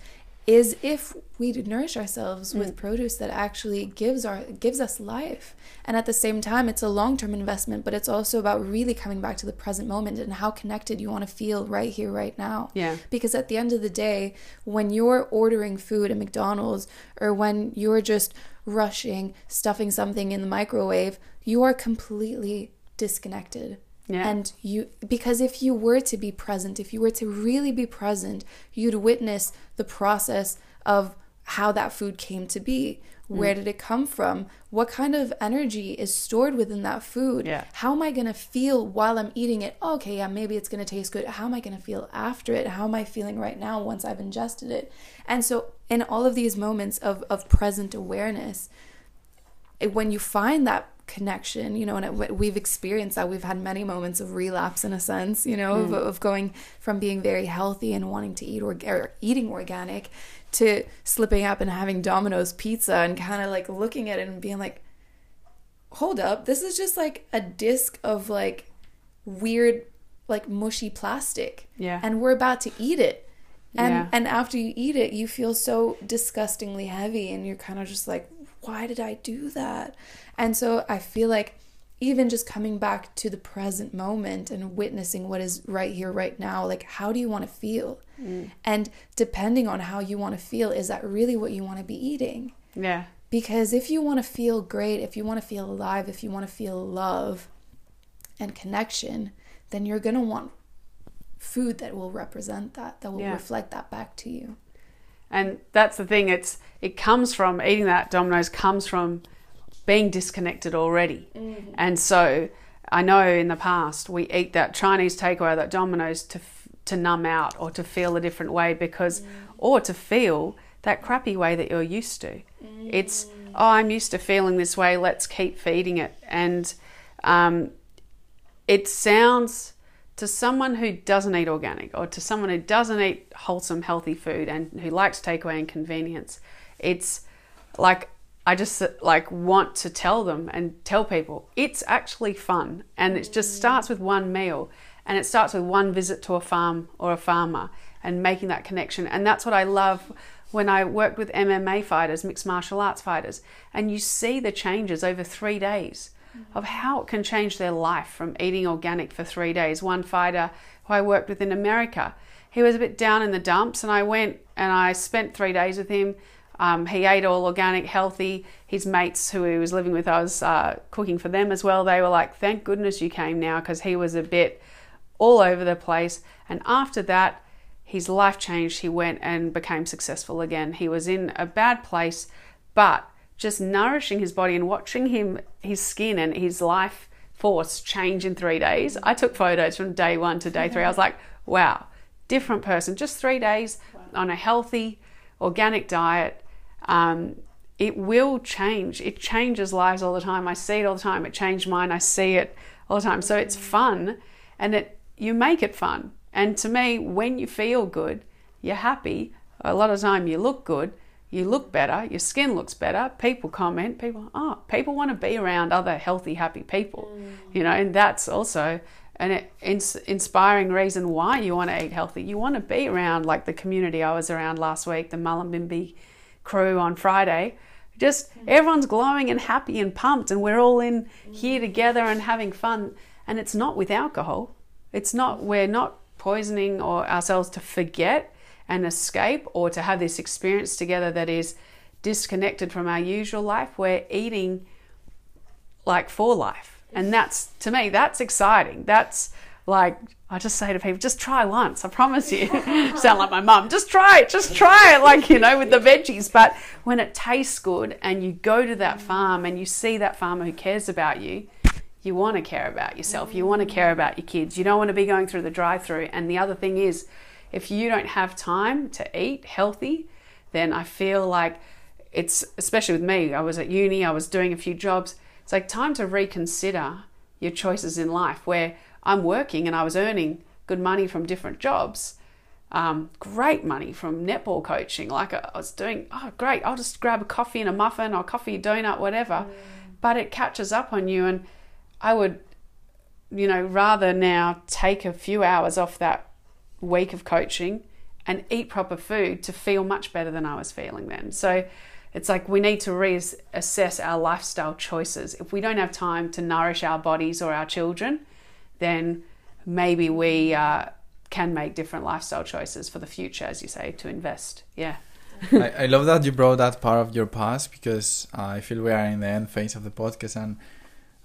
is if we nourish ourselves with mm. produce that actually gives our gives us life and at the same time it's a long-term investment but it's also about really coming back to the present moment and how connected you want to feel right here right now yeah because at the end of the day when you're ordering food at McDonald's or when you're just rushing stuffing something in the microwave you are completely disconnected. Yeah. And you, because if you were to be present, if you were to really be present, you'd witness the process of how that food came to be. Mm. Where did it come from? What kind of energy is stored within that food? Yeah. How am I going to feel while I'm eating it? Okay, yeah, maybe it's going to taste good. How am I going to feel after it? How am I feeling right now once I've ingested it? And so, in all of these moments of, of present awareness, when you find that connection, you know, and it, we've experienced that. We've had many moments of relapse in a sense, you know, of, mm. of going from being very healthy and wanting to eat or, or eating organic to slipping up and having Domino's pizza and kind of like looking at it and being like, hold up, this is just like a disc of like weird, like mushy plastic. Yeah. And we're about to eat it. And Yeah. and after you eat it, you feel so disgustingly heavy and you're kind of just like, why did I do that? And so I feel like even just coming back to the present moment and witnessing what is right here, right now, like how do you want to feel? Mm. And depending on how you want to feel, is that really what you want to be eating? yeah. Because if you want to feel great, if you want to feel alive, if you want to feel love and connection, then you're going to want food that will represent that, that will Yeah. reflect that back to you. And that's the thing. It's it comes from eating that Domino's comes from being disconnected already. Mm-hmm. And so I know in the past we eat that Chinese takeaway, that Domino's to to numb out or to feel a different way because mm. or to feel that crappy way that you're used to. It's mm. oh I'm used to feeling this way. Let's keep feeding it. And um, it sounds to someone who doesn't eat organic or to someone who doesn't eat wholesome healthy food and who likes takeaway and convenience it's like i just like want to tell them and tell people. It's actually fun and it just starts with one meal and it starts with one visit to a farm or a farmer and making that connection. And that's what i love when i worked with mma fighters mixed martial arts fighters and you see the changes over 3 days of how it can change their life from eating organic for three days. One fighter who I worked with in America, he was a bit down in the dumps, and I went and I spent three days with him. Um, he ate all organic, healthy. His mates who he was living with, I was uh, cooking for them as well. They were like, "Thank goodness you came now," because he was a bit all over the place. And after that, his life changed. He went and became successful again. He was in a bad place, but just nourishing his body and watching him, his skin and his life force change in three days. I took photos from day one to day three. I was like, wow, different person. Just three days on a healthy, organic diet. Um, it will change. It changes lives all the time. I see it all the time. It changed mine. I see it all the time. So it's fun, and it you make it fun. And to me, when you feel good, you're happy. A lot of time you look good. You look better. Your skin looks better. People comment. People, oh, people want to be around other healthy, happy people. Mm. You know, and that's also an inspiring reason why you want to eat healthy. You want to be around like the community I was around last week, the Mullumbimby crew on Friday. Just mm. everyone's glowing and happy and pumped, and we're all in here mm. together and having fun. And it's not with alcohol. It's not. We're not poisoning or ourselves to forget and escape or to have this experience together that is disconnected from our usual life. We're eating like for life. And that's, to me, that's exciting. That's like, I just say to people, just try once. I promise you. <laughs> <laughs> Sound like my mum. Just try it. Just try it. <laughs> Like, you know, with the veggies. But when it tastes good and you go to that mm. farm and you see that farmer who cares about you, you want to care about yourself. You mm. want to care about your kids. You don't want to be going through the drive through. And the other thing is, if you don't have time to eat healthy, then I feel like it's, especially with me, I was at uni, I was doing a few jobs. It's like time to reconsider your choices in life where I'm working and I was earning good money from different jobs. Um, great money from netball coaching. Like I was doing, oh, great, I'll just grab a coffee and a muffin or coffee, donut, whatever. But it catches up on you. And I would, you know, rather now take a few hours off that week of coaching and eat proper food to feel much better than I was feeling then. So it's like we need to reassess our lifestyle choices. If we don't have time to nourish our bodies or our children, then maybe we uh, can make different lifestyle choices for the future, as you say, to invest. Yeah. <laughs> I, I love that you brought that part of your past because I feel we are in the end phase of the podcast and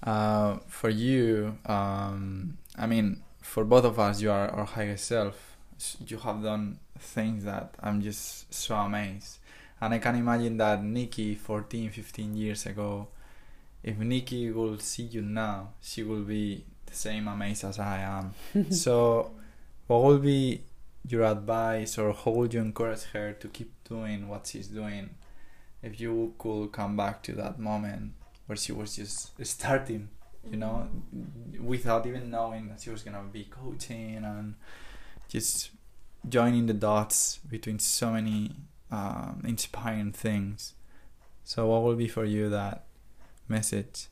Uh, for you, um, I mean, for both of us, you are our highest self. You have done things that I'm just so amazed. And I can imagine that Nicci, 14, 15 years ago, if Nicci will see you now, she will be the same amazed as I am. <laughs> so, what will be your advice, or how would you encourage her to keep doing what she's doing? If you could come back to that moment where she was just starting, you know, without even knowing that she was gonna be coaching and just joining the dots between so many um, inspiring things. So, what will be for you that message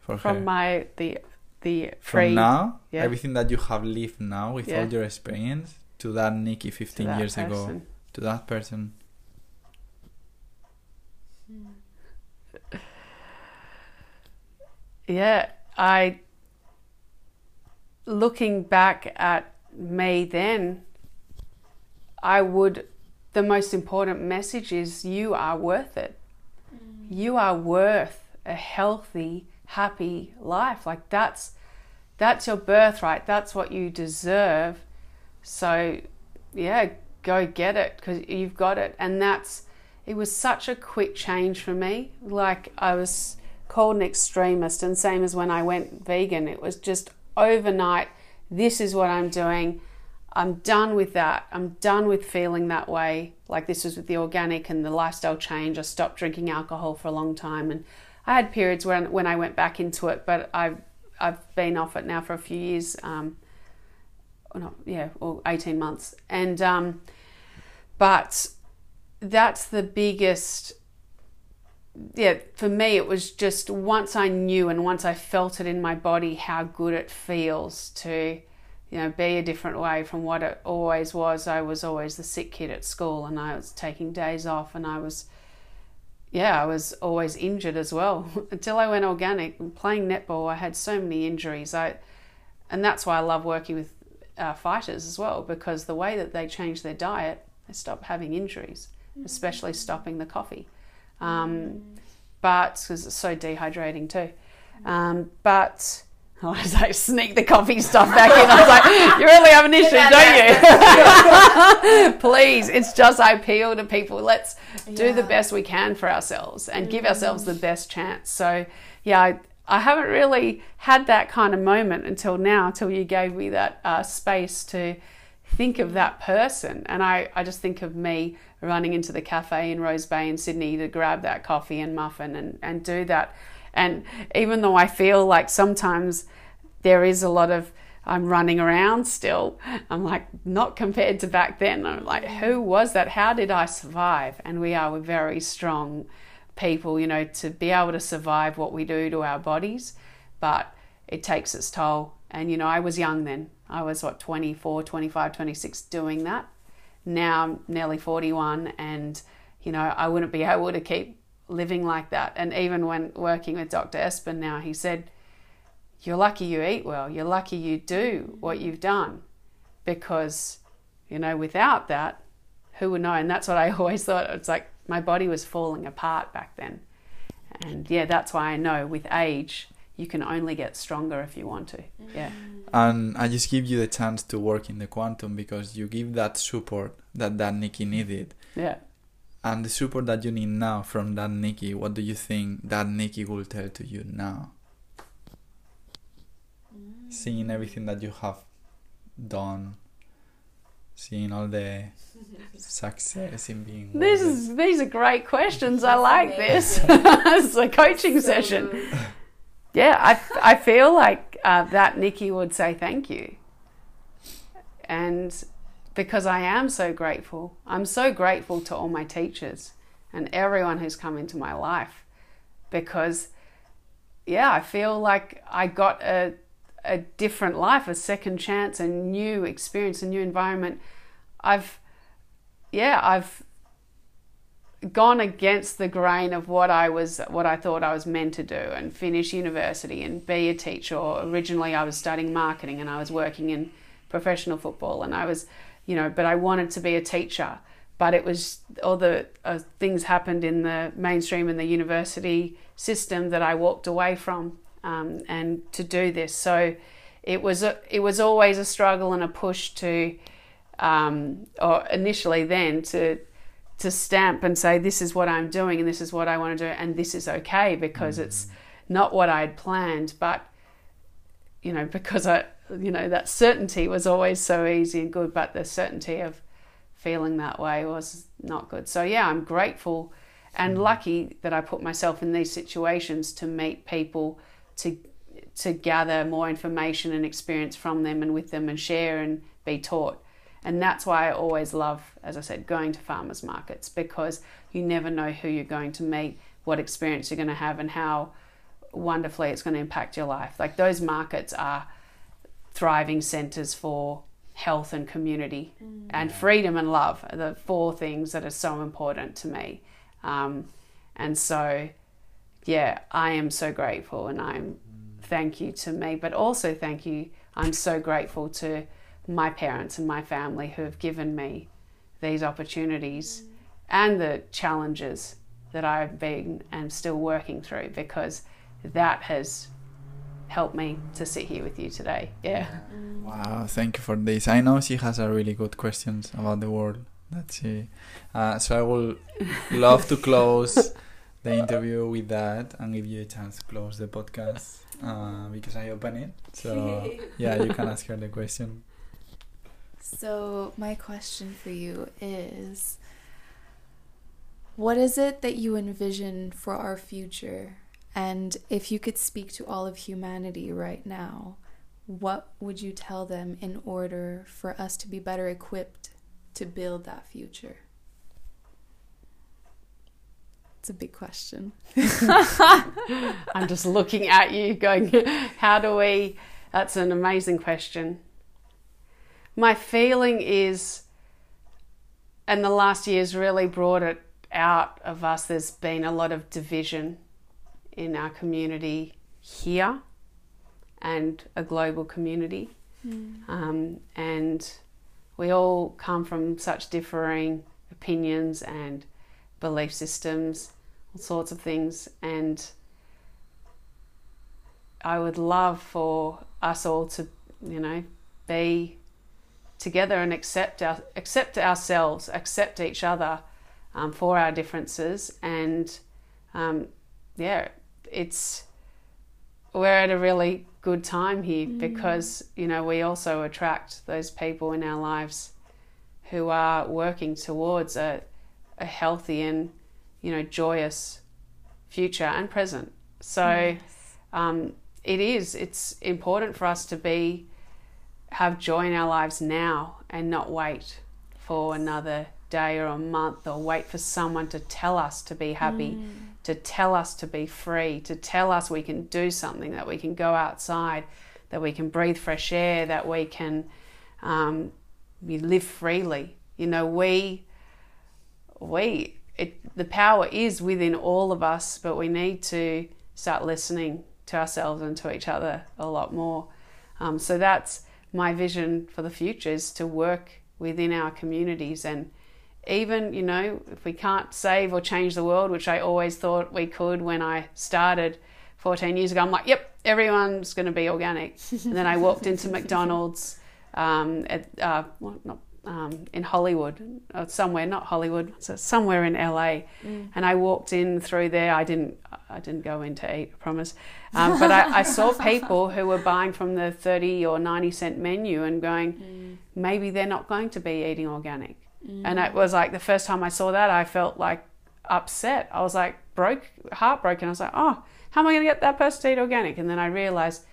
for From her? From my the the From free now, yeah. everything that you have lived now with Yeah. all your experience to that Nicci 15 that years ago, to that person. Yeah, I looking back at me then, I would the most important message is you are worth it. Mm. You are worth a healthy, happy life. Like that's that's your birthright. That's what you deserve. So, yeah, go get it because you've got it. And that's it was such a quick change for me. Like I was called an extremist, and same as when I went vegan, it was just overnight. This is what I'm doing. I'm done with that. I'm done with feeling that way. Like this was with the organic and the lifestyle change. I stopped drinking alcohol for a long time, and I had periods when when I went back into it, but I've I've been off it now for a few years. Um, or not, yeah, or 18 months. And um, but that's the biggest yeah, for me it was just once I knew and once I felt it in my body how good it feels to you know be a different way from what it always was. I was always the sick kid at school and I was taking days off and I was yeah, I was always injured as well <laughs> until I went organic and playing netball. I had so many injuries. I and that's why I love working with uh, fighters as well because the way that they change their diet, they stop having injuries, especially stopping the coffee. Um, but because it's so dehydrating too. Um, but <laughs> I was like, sneak the coffee stuff back in. I was like, you really have an issue, don't you? <laughs> Please, it's just I appeal to people. Let's do the best we can for ourselves and give ourselves the best chance. So, yeah, I, I haven't really had that kind of moment until now, until you gave me that uh, space to think of that person. And I, I just think of me running into the cafe in Rose Bay in Sydney to grab that coffee and muffin and, and do that. And even though I feel like sometimes there is a lot of I'm running around still. I'm like, not compared to back then. I'm like, who was that? How did I survive? And we are very strong people, you know, to be able to survive what we do to our bodies. But it takes its toll. And, you know, I was young then. I was, what, 24, 25, 26 doing that. Now I'm nearly 41 and, you know, I wouldn't be able to keep living like that. And even when working with Dr. Espen now, he said, you're lucky you eat well. You're lucky you do what you've done because, you know, without that, who would know? And that's what I <laughs> always thought. It's like my body was falling apart back then. And yeah, that's why I know with age, you can only get stronger if you want to. Yeah. Mm. And I just give you the chance to work in the quantum because you give that support that that Nicci needed. Yeah. And the support that you need now from that Nicci, what do you think that Nicci will tell to you now? Seeing everything that you have done, seeing all the success in being This worthy. is these are great questions. I like this. <laughs> it's a coaching session. Yeah, I, I feel like uh, that Nicci would say thank you. And because I am so grateful, I'm so grateful to all my teachers and everyone who's come into my life because, yeah, I feel like I got a, a different life, a second chance, a new experience, a new environment. I've, yeah, I've gone against the grain of what I was what I thought I was meant to do and finish university and be a teacher originally I was studying marketing and I was working in professional football and I was you know but I wanted to be a teacher but it was all the uh, things happened in the mainstream and the university system that I walked away from um, and to do this. So it was a, it was always a struggle and a push to, um, or initially then to to stamp and say this is what I'm doing and this is what I want to do and this is okay because mm. it's not what I had planned, but you know because I you know that certainty was always so easy and good, but the certainty of feeling that way was not good. So yeah, I'm grateful and mm. lucky that I put myself in these situations to meet people to to gather more information and experience from them and with them and share and be taught. And that's why I always love, as I said, going to farmers markets because you never know who you're going to meet, what experience you're going to have, and how wonderfully it's going to impact your life. Like those markets are thriving centers for health and community mm. and freedom and love are the four things that are so important to me. Um, and so, yeah, I am so grateful and I'm thank you to me, but also thank you. I'm so grateful to my parents and my family who have given me these opportunities and the challenges that I've been and still working through because that has helped me to sit here with you today. Yeah. Wow, thank you for this. I know she has a really good questions about the world that she. Uh, so I will love to close the interview with that and give you a chance to close the podcast uh, because I open it. So <laughs> yeah, you can ask her the question. So my question for you is what is it that you envision for our future? And if you could speak to all of humanity right now, what would you tell them in order for us to be better equipped to build that future? It's a big question. <laughs> I'm just looking at you going, how do we? That's an amazing question. My feeling is, and the last year's really brought it out of us, there's been a lot of division in our community here and a global community. Mm. Um, and we all come from such differing opinions and belief systems, all sorts of things. And I would love for us all to, you know, be together and accept our, accept ourselves, accept each other um, for our differences, and um, yeah, it's we're at a really good time here mm. because you know we also attract those people in our lives who are working towards a a healthy and you know joyous future and present. So yes. um, it is. It's important for us to be have joy in our lives now and not wait for another day or a month or wait for someone to tell us to be happy, mm. to tell us to be free, to tell us we can do something, that we can go outside, that we can breathe fresh air, that we can um, we live freely. You know, we we it, the power is within all of us, but we need to start listening to ourselves and to each other a lot more. Um, so that's my vision for the future is to work within our communities. And even you know if we can't save or change the world which i always thought we could when i started 14 years ago i'm like yep everyone's going to be organic. And then i walked into <laughs> mcdonald's um, at uh, well, not um, in Hollywood, or uh, somewhere, not Hollywood, so somewhere in LA. Mm. And I walked in through there. I didn't, I didn't go in to eat, I promise. Um, but I, I, saw <laughs> people who were buying from the 30 or 90 cent menu and going, mm. maybe they're not going to be eating organic. Mm. And it was like the first time I saw that, I felt like upset. I was like broke, heartbroken. I was like, oh, how am I going to get that person to eat organic? And then I realized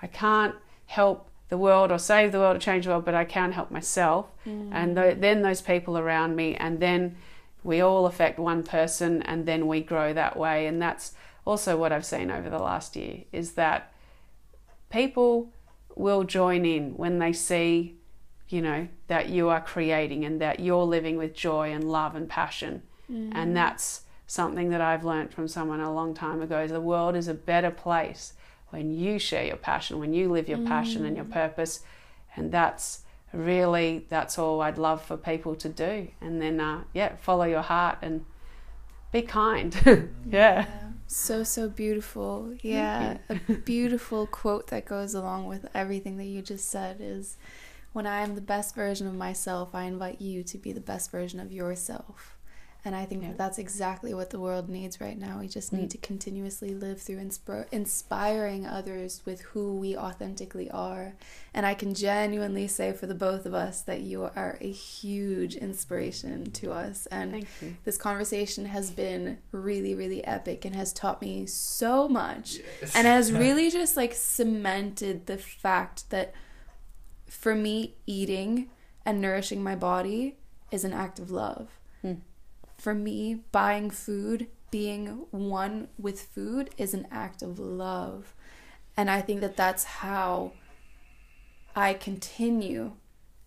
I can't help the world or save the world or change the world, but I can help myself. Mm. And th- then those people around me, and then we all affect one person, and then we grow that way. And that's also what I've seen over the last year is that people will join in when they see, you know, that you are creating and that you're living with joy and love and passion. Mm. And that's something that I've learned from someone a long time ago is the world is a better place when you share your passion, when you live your mm. passion and your mm. purpose. And that's really, that's all I'd love for people to do. And then, uh, yeah, follow your heart and be kind. <laughs> yeah. yeah. So, so beautiful. Yeah. a beautiful quote that goes along with everything that you just said is when I am the best version of myself, I invite you to be the best version of yourself. And I think Yeah. that's exactly what the world needs right now. We just need Mm. to continuously live through insp- inspiring others with who we authentically are. And I can genuinely say for the both of us that you are a huge inspiration to us. And this conversation has been really, really epic and has taught me so much and has <laughs> really just like cemented the fact that for me, eating and nourishing my body is an act of love. Hmm. For me, buying food, being one with food is an act of love. And I think that that's how I continue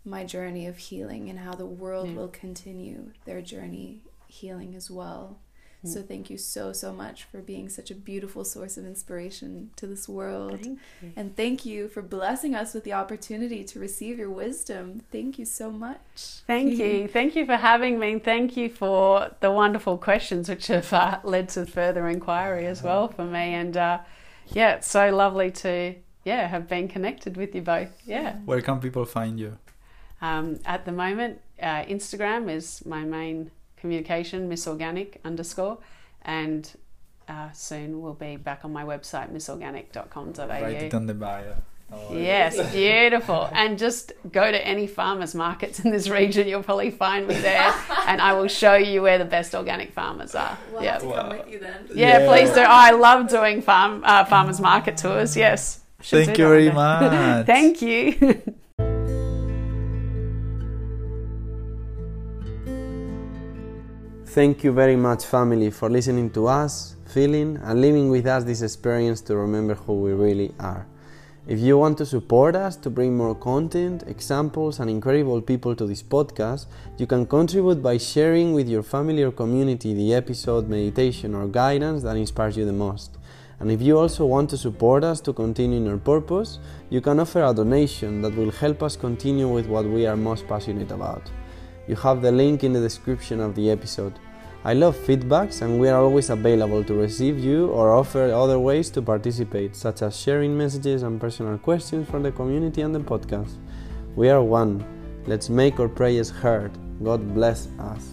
my journey of healing and how the world Yeah. will continue their journey healing as well. So thank you so so much for being such a beautiful source of inspiration to this world. Thank. And thank you for blessing us with the opportunity to receive your wisdom. Thank you so much. Thank you. <laughs> Thank you for having me. Thank you for the wonderful questions, which have uh, led to further inquiry as well for me. And uh, yeah, it's so lovely to yeah have been connected with you both. Yeah. Where can people find you? Um, at the moment, uh, Instagram is my main communication, Miss Organic underscore, and uh, soon we'll be back on my website, missorganic.com.au. Write it on the bio. Don't worry. Yes, <laughs> beautiful. And just go to any farmers markets in this region. You'll probably find me there, and I will show you where the best organic farmers are. We'll yeah. Wow. come with you then. yeah, Yeah. please do. I love doing farm uh, farmers market tours. Yes. Should Thank you that very one much. <laughs> Thank you. <laughs> Thank you very much, family, for listening to us, feeling, and living with us this experience to remember who we really are. If you want to support us to bring more content, examples, and incredible people to this podcast, you can contribute by sharing with your family or community the episode, meditation, or guidance that inspires you the most. And if you also want to support us to continue in our purpose, you can offer a donation that will help us continue with what we are most passionate about. You have the link in the description of the episode. I love feedbacks and we are always available to receive you or offer other ways to participate, such as sharing messages and personal questions from the community and the podcast. We are one. Let's make our prayers heard. God bless us.